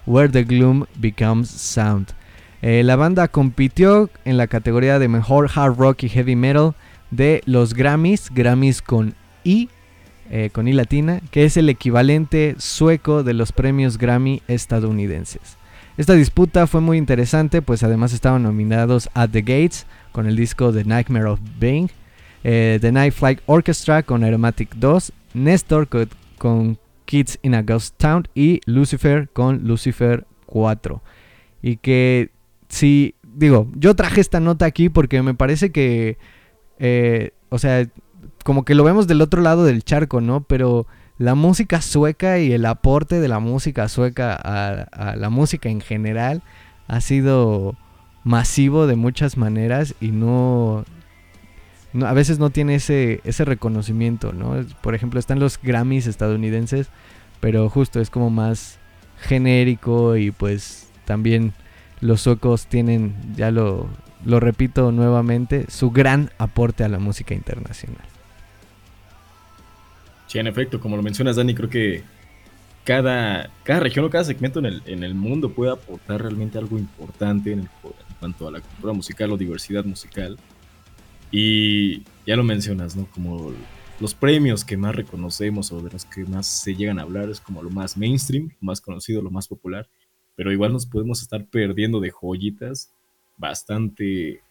Where the Gloom Becomes Sound. Eh, la banda compitió en la categoría de mejor hard rock y heavy metal de los Grammys, Grammys con I, eh, con I latina, que es el equivalente sueco de los premios Grammy estadounidenses. Esta disputa fue muy interesante, pues además estaban nominados At the Gates con el disco The Nightmare of Being, eh, The Night Flight Orchestra con Aromatic 2, Nestor con, con Kids in a Ghost Town y Lucifer con Lucifer 4. Y que si, digo, yo traje esta nota aquí porque me parece que, eh, o sea, como que lo vemos del otro lado del charco, ¿no? Pero la música sueca y el aporte de la música sueca a, la música en general ha sido masivo de muchas maneras y no, a veces no tiene ese, ese reconocimiento, ¿no? Por ejemplo, están los Grammys estadounidenses, pero justo es como más genérico y pues también los suecos tienen, ya lo, lo repito nuevamente, su gran aporte a la música internacional. Sí, en efecto, como lo mencionas, Dani, creo que cada, cada región o cada segmento en el, en el mundo puede aportar realmente algo importante en, cuanto a la cultura musical o diversidad musical. Y ya lo mencionas, ¿no? Como los premios que más reconocemos o de los que más se llegan a hablar es como lo más mainstream, lo más conocido, lo más popular. Pero igual nos podemos estar perdiendo de joyitas bastante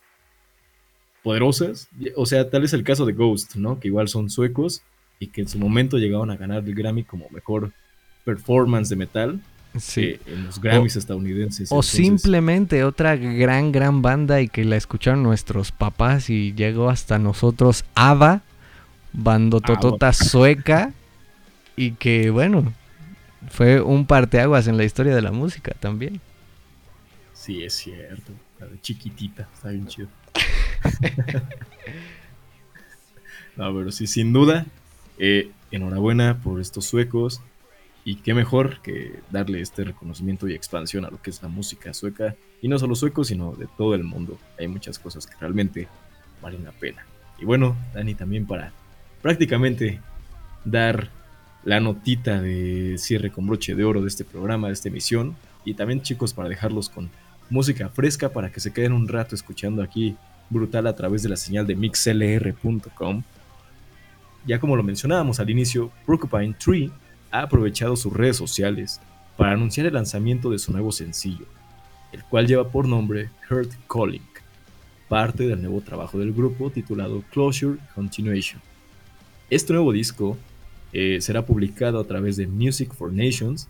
poderosas. O sea, tal es el caso de Ghost, ¿no? Que igual son suecos y que en su momento llegaron a ganar el Grammy como mejor performance de metal eh, en los Grammys estadounidenses. O simplemente otra gran, gran banda y que la escucharon nuestros papás y llegó hasta nosotros ABBA, bandototota sueca y que bueno, fue un parteaguas en la historia de la música también. Sí, es cierto. La de chiquitita, está bien chido. no, pero sí, sin duda, eh, enhorabuena por estos suecos y qué mejor que darle este reconocimiento y expansión a lo que es la música sueca y no solo suecos sino de todo el mundo. Hay muchas cosas que realmente valen la pena. Y bueno, Dani también para prácticamente dar la notita de cierre con broche de oro de este programa, de esta emisión y también chicos para dejarlos con música fresca para que se queden un rato escuchando aquí brutal a través de la señal de mixlr.com ya como lo mencionábamos al inicio, Porcupine Tree ha aprovechado sus redes sociales para anunciar el lanzamiento de su nuevo sencillo, el cual lleva por nombre Hurt Calling, parte del nuevo trabajo del grupo titulado Closure Continuation. Este nuevo disco eh, será publicado a través de Music for Nations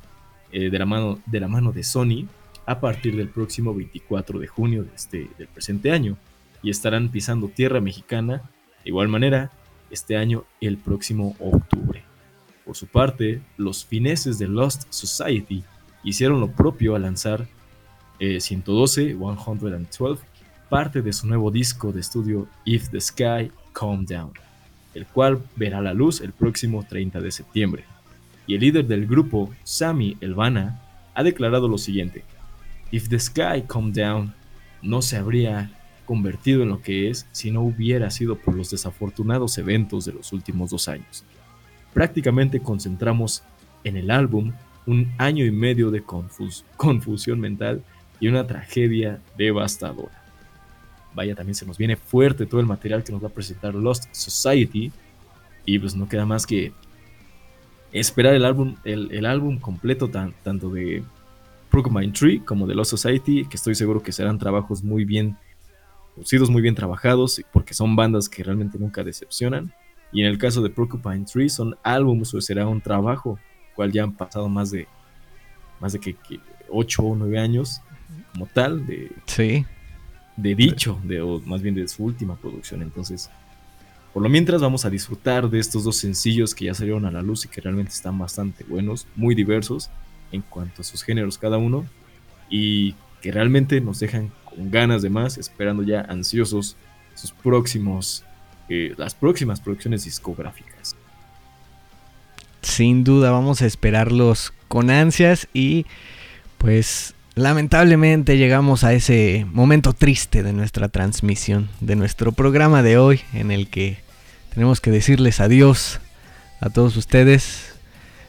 eh, de, la mano, de Sony a partir del próximo 24 de junio de este, del presente año y estarán pisando tierra mexicana de igual manera este año el próximo octubre. Por su parte, los fineses de Lost Society hicieron lo propio al lanzar 112, eh, 112, parte de su nuevo disco de estudio If the Sky Calm Down, el cual verá la luz el próximo 30 de septiembre. Y el líder del grupo, Sami Elvana, ha declarado lo siguiente: If the Sky Calm Down no se habría convertido en lo que es si no hubiera sido por los desafortunados eventos de los últimos dos años. Prácticamente concentramos en el álbum un año y medio de confusión mental y una tragedia devastadora. Vaya, también se nos viene fuerte todo el material que nos va a presentar Lost Society y pues no queda más que esperar el álbum, el, álbum completo tanto de Porcupine Tree como de Lost Society, que estoy seguro que serán trabajos muy bien producidos muy bien trabajados, porque son bandas que realmente nunca decepcionan. Y en el caso de Porcupine Tree son álbumes o será un trabajo, cual ya han pasado más de más de que, 8 o 9 años como tal de, sí. de dicho, de, o más bien de su última producción. Entonces, por lo mientras vamos a disfrutar de estos dos sencillos que ya salieron a la luz y que realmente están bastante buenos, muy diversos en cuanto a sus géneros cada uno y que realmente nos dejan con ganas de más, esperando ya ansiosos sus próximos, eh, las próximas producciones discográficas. Sin duda vamos a esperarlos con ansias y pues lamentablemente llegamos a ese momento triste de nuestra transmisión, de nuestro programa de hoy en el que tenemos que decirles adiós a todos ustedes.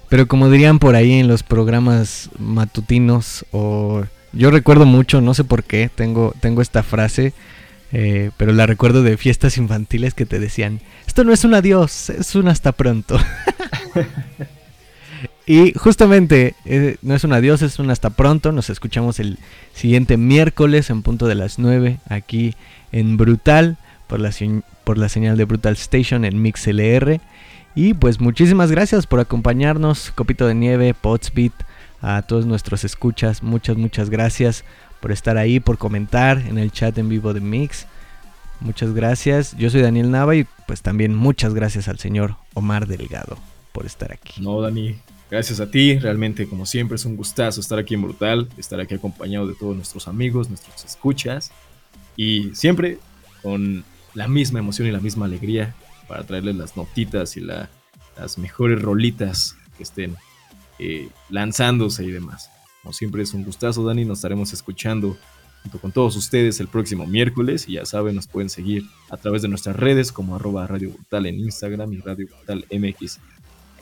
Pero como dirían por ahí en los programas matutinos o yo recuerdo mucho, no sé por qué, tengo, tengo esta frase Eh, pero la recuerdo de fiestas infantiles que te decían, esto no es un adiós, es un hasta pronto. y justamente, eh, no es un adiós, es un hasta pronto. Nos escuchamos el siguiente miércoles en punto de las 9 aquí en Brutal, por la, por la señal de Brutal Station en MixLR. Y pues muchísimas gracias por acompañarnos, Copito de Nieve, Potsbeat, a todos nuestros escuchas, muchas, muchas gracias por estar ahí, por comentar en el chat en vivo de Mix. Muchas gracias. Yo soy Daniel Nava y pues también muchas gracias al señor Omar Delgado por estar aquí. No, Dani, gracias a ti. Realmente, como siempre, es un gustazo estar aquí en Brutal, estar aquí acompañado de todos nuestros amigos, nuestros escuchas y siempre con la misma emoción y la misma alegría para traerles las notitas y las mejores rolitas que estén eh, lanzándose y demás. Como siempre es un gustazo, Dani, nos estaremos escuchando junto con todos ustedes el próximo miércoles y ya saben, nos pueden seguir a través de nuestras redes como arroba Radio Brutal en Instagram y Radio Brutal MX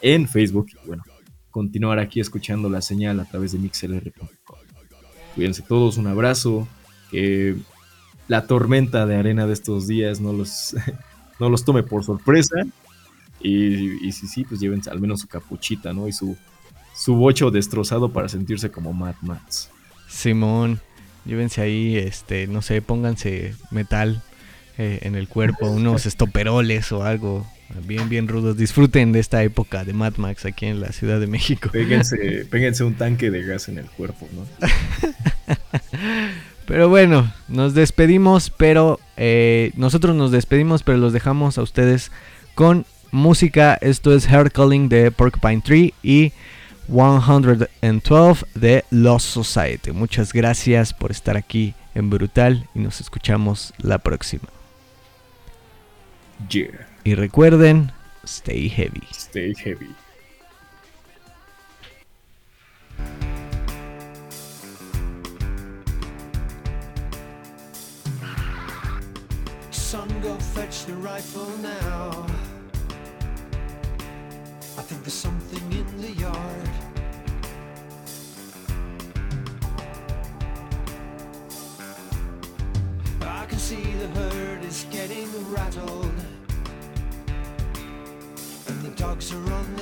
en Facebook. Y bueno, continuar aquí escuchando la señal a través de mixlr.com. Cuídense todos, un abrazo, que la tormenta de arena de estos días no los no los tome por sorpresa. Y, si sí, pues llévense al menos su capuchita, ¿no? Y su, su bocho destrozado para sentirse como Mad Max. Simón, llévense ahí, este, no sé, pónganse metal eh, en el cuerpo, unos estoperoles o algo bien, bien rudos. Disfruten de esta época de Mad Max aquí en la Ciudad de México. Péguense, péguense un tanque de gas en el cuerpo, ¿no? Pero bueno, nos despedimos, pero eh, nosotros nos despedimos, pero los dejamos a ustedes con música. Esto es Hair Calling de Porcupine Tree y 112 de Lost Society. Muchas gracias por estar aquí en Brutal y nos escuchamos la próxima. Y recuerden, stay heavy. Stay heavy. fetch the rifle now. The herd is getting rattled. And the dogs are on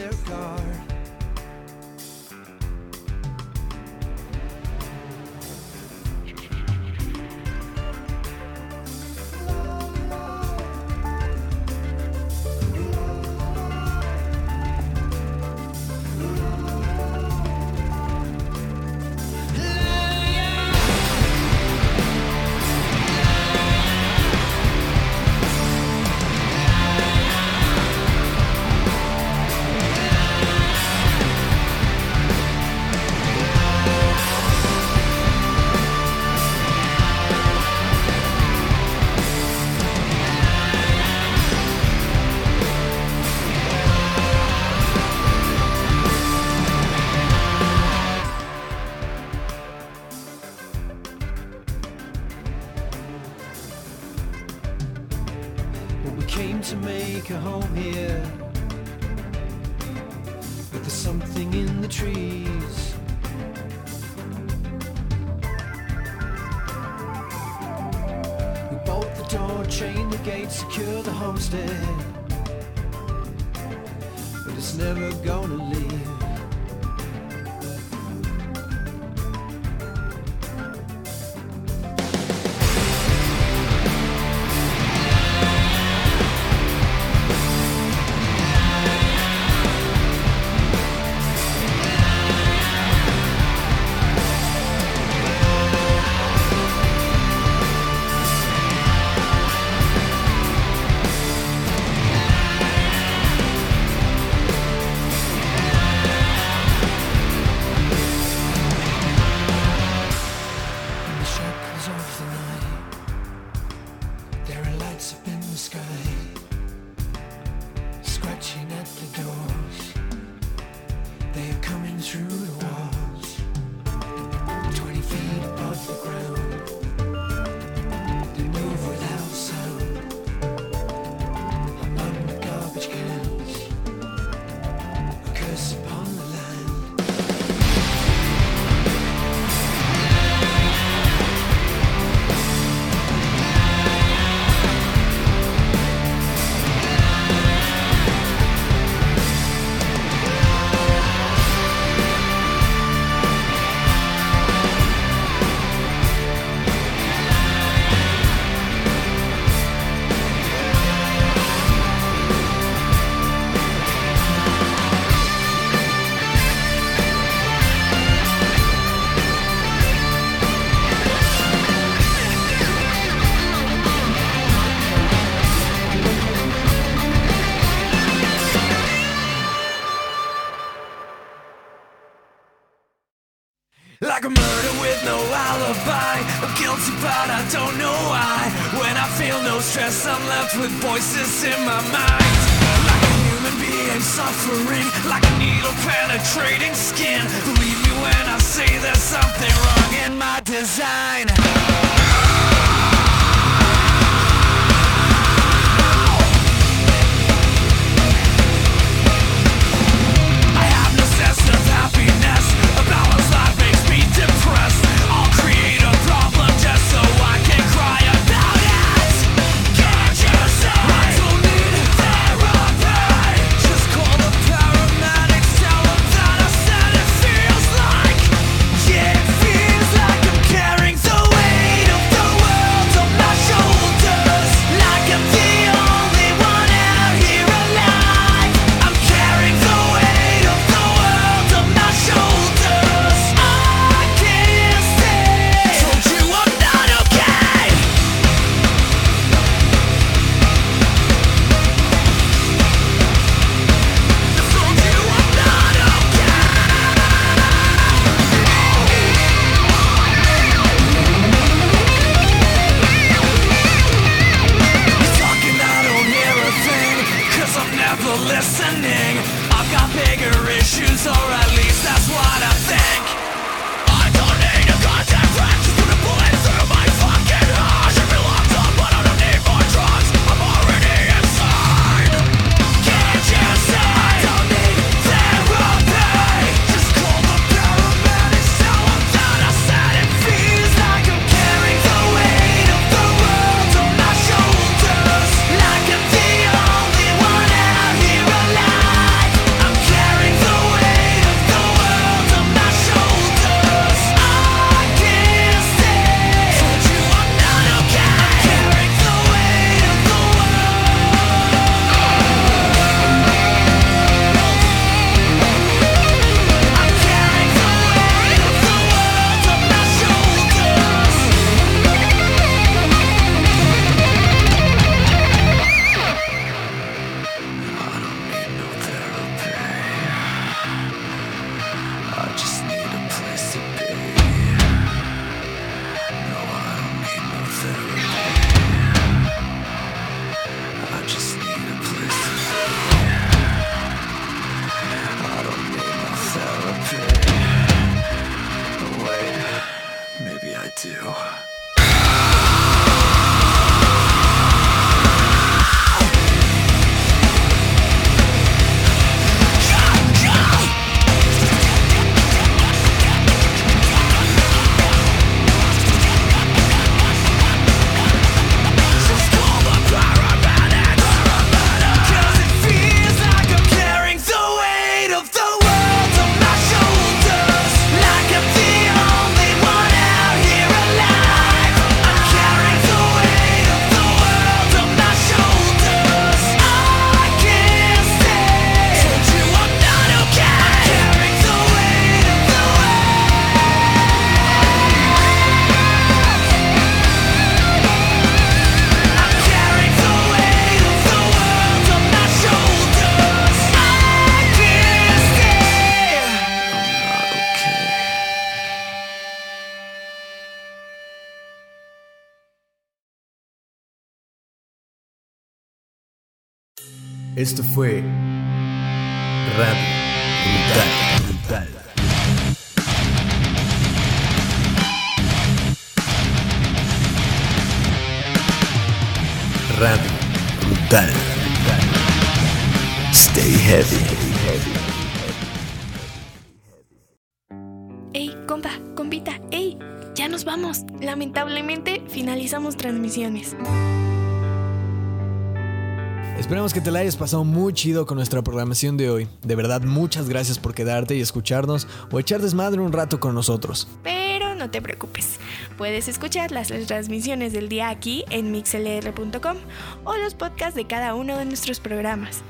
There's something in the trees. We bolt the door, chain the gate, secure the homestead. But it's never gonna leave. Esto fue Radio Brutal. Brutal. Radio Brutal. Stay heavy. Ey, compa, compita, Hey, ya nos vamos. Lamentablemente finalizamos transmisiones. Esperemos que te la hayas pasado muy chido con nuestra programación de hoy. De verdad, muchas gracias por quedarte y escucharnos o echar desmadre un rato con nosotros. Pero no te preocupes, puedes escuchar las transmisiones del día aquí en mixlr.com o los podcasts de cada uno de nuestros programas.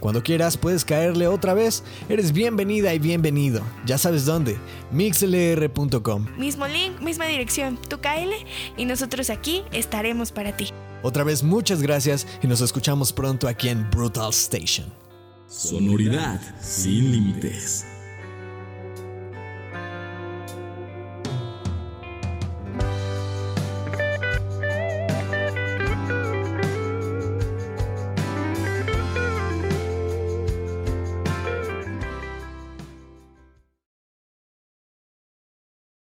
Cuando quieras puedes caerle otra vez. Eres bienvenida y bienvenido. Ya sabes dónde. mixlr.com. Mismo link, misma dirección. Tú cáele y nosotros aquí estaremos para ti. Otra vez muchas gracias y nos escuchamos pronto aquí en Brutal Station. Sonoridad sin límites.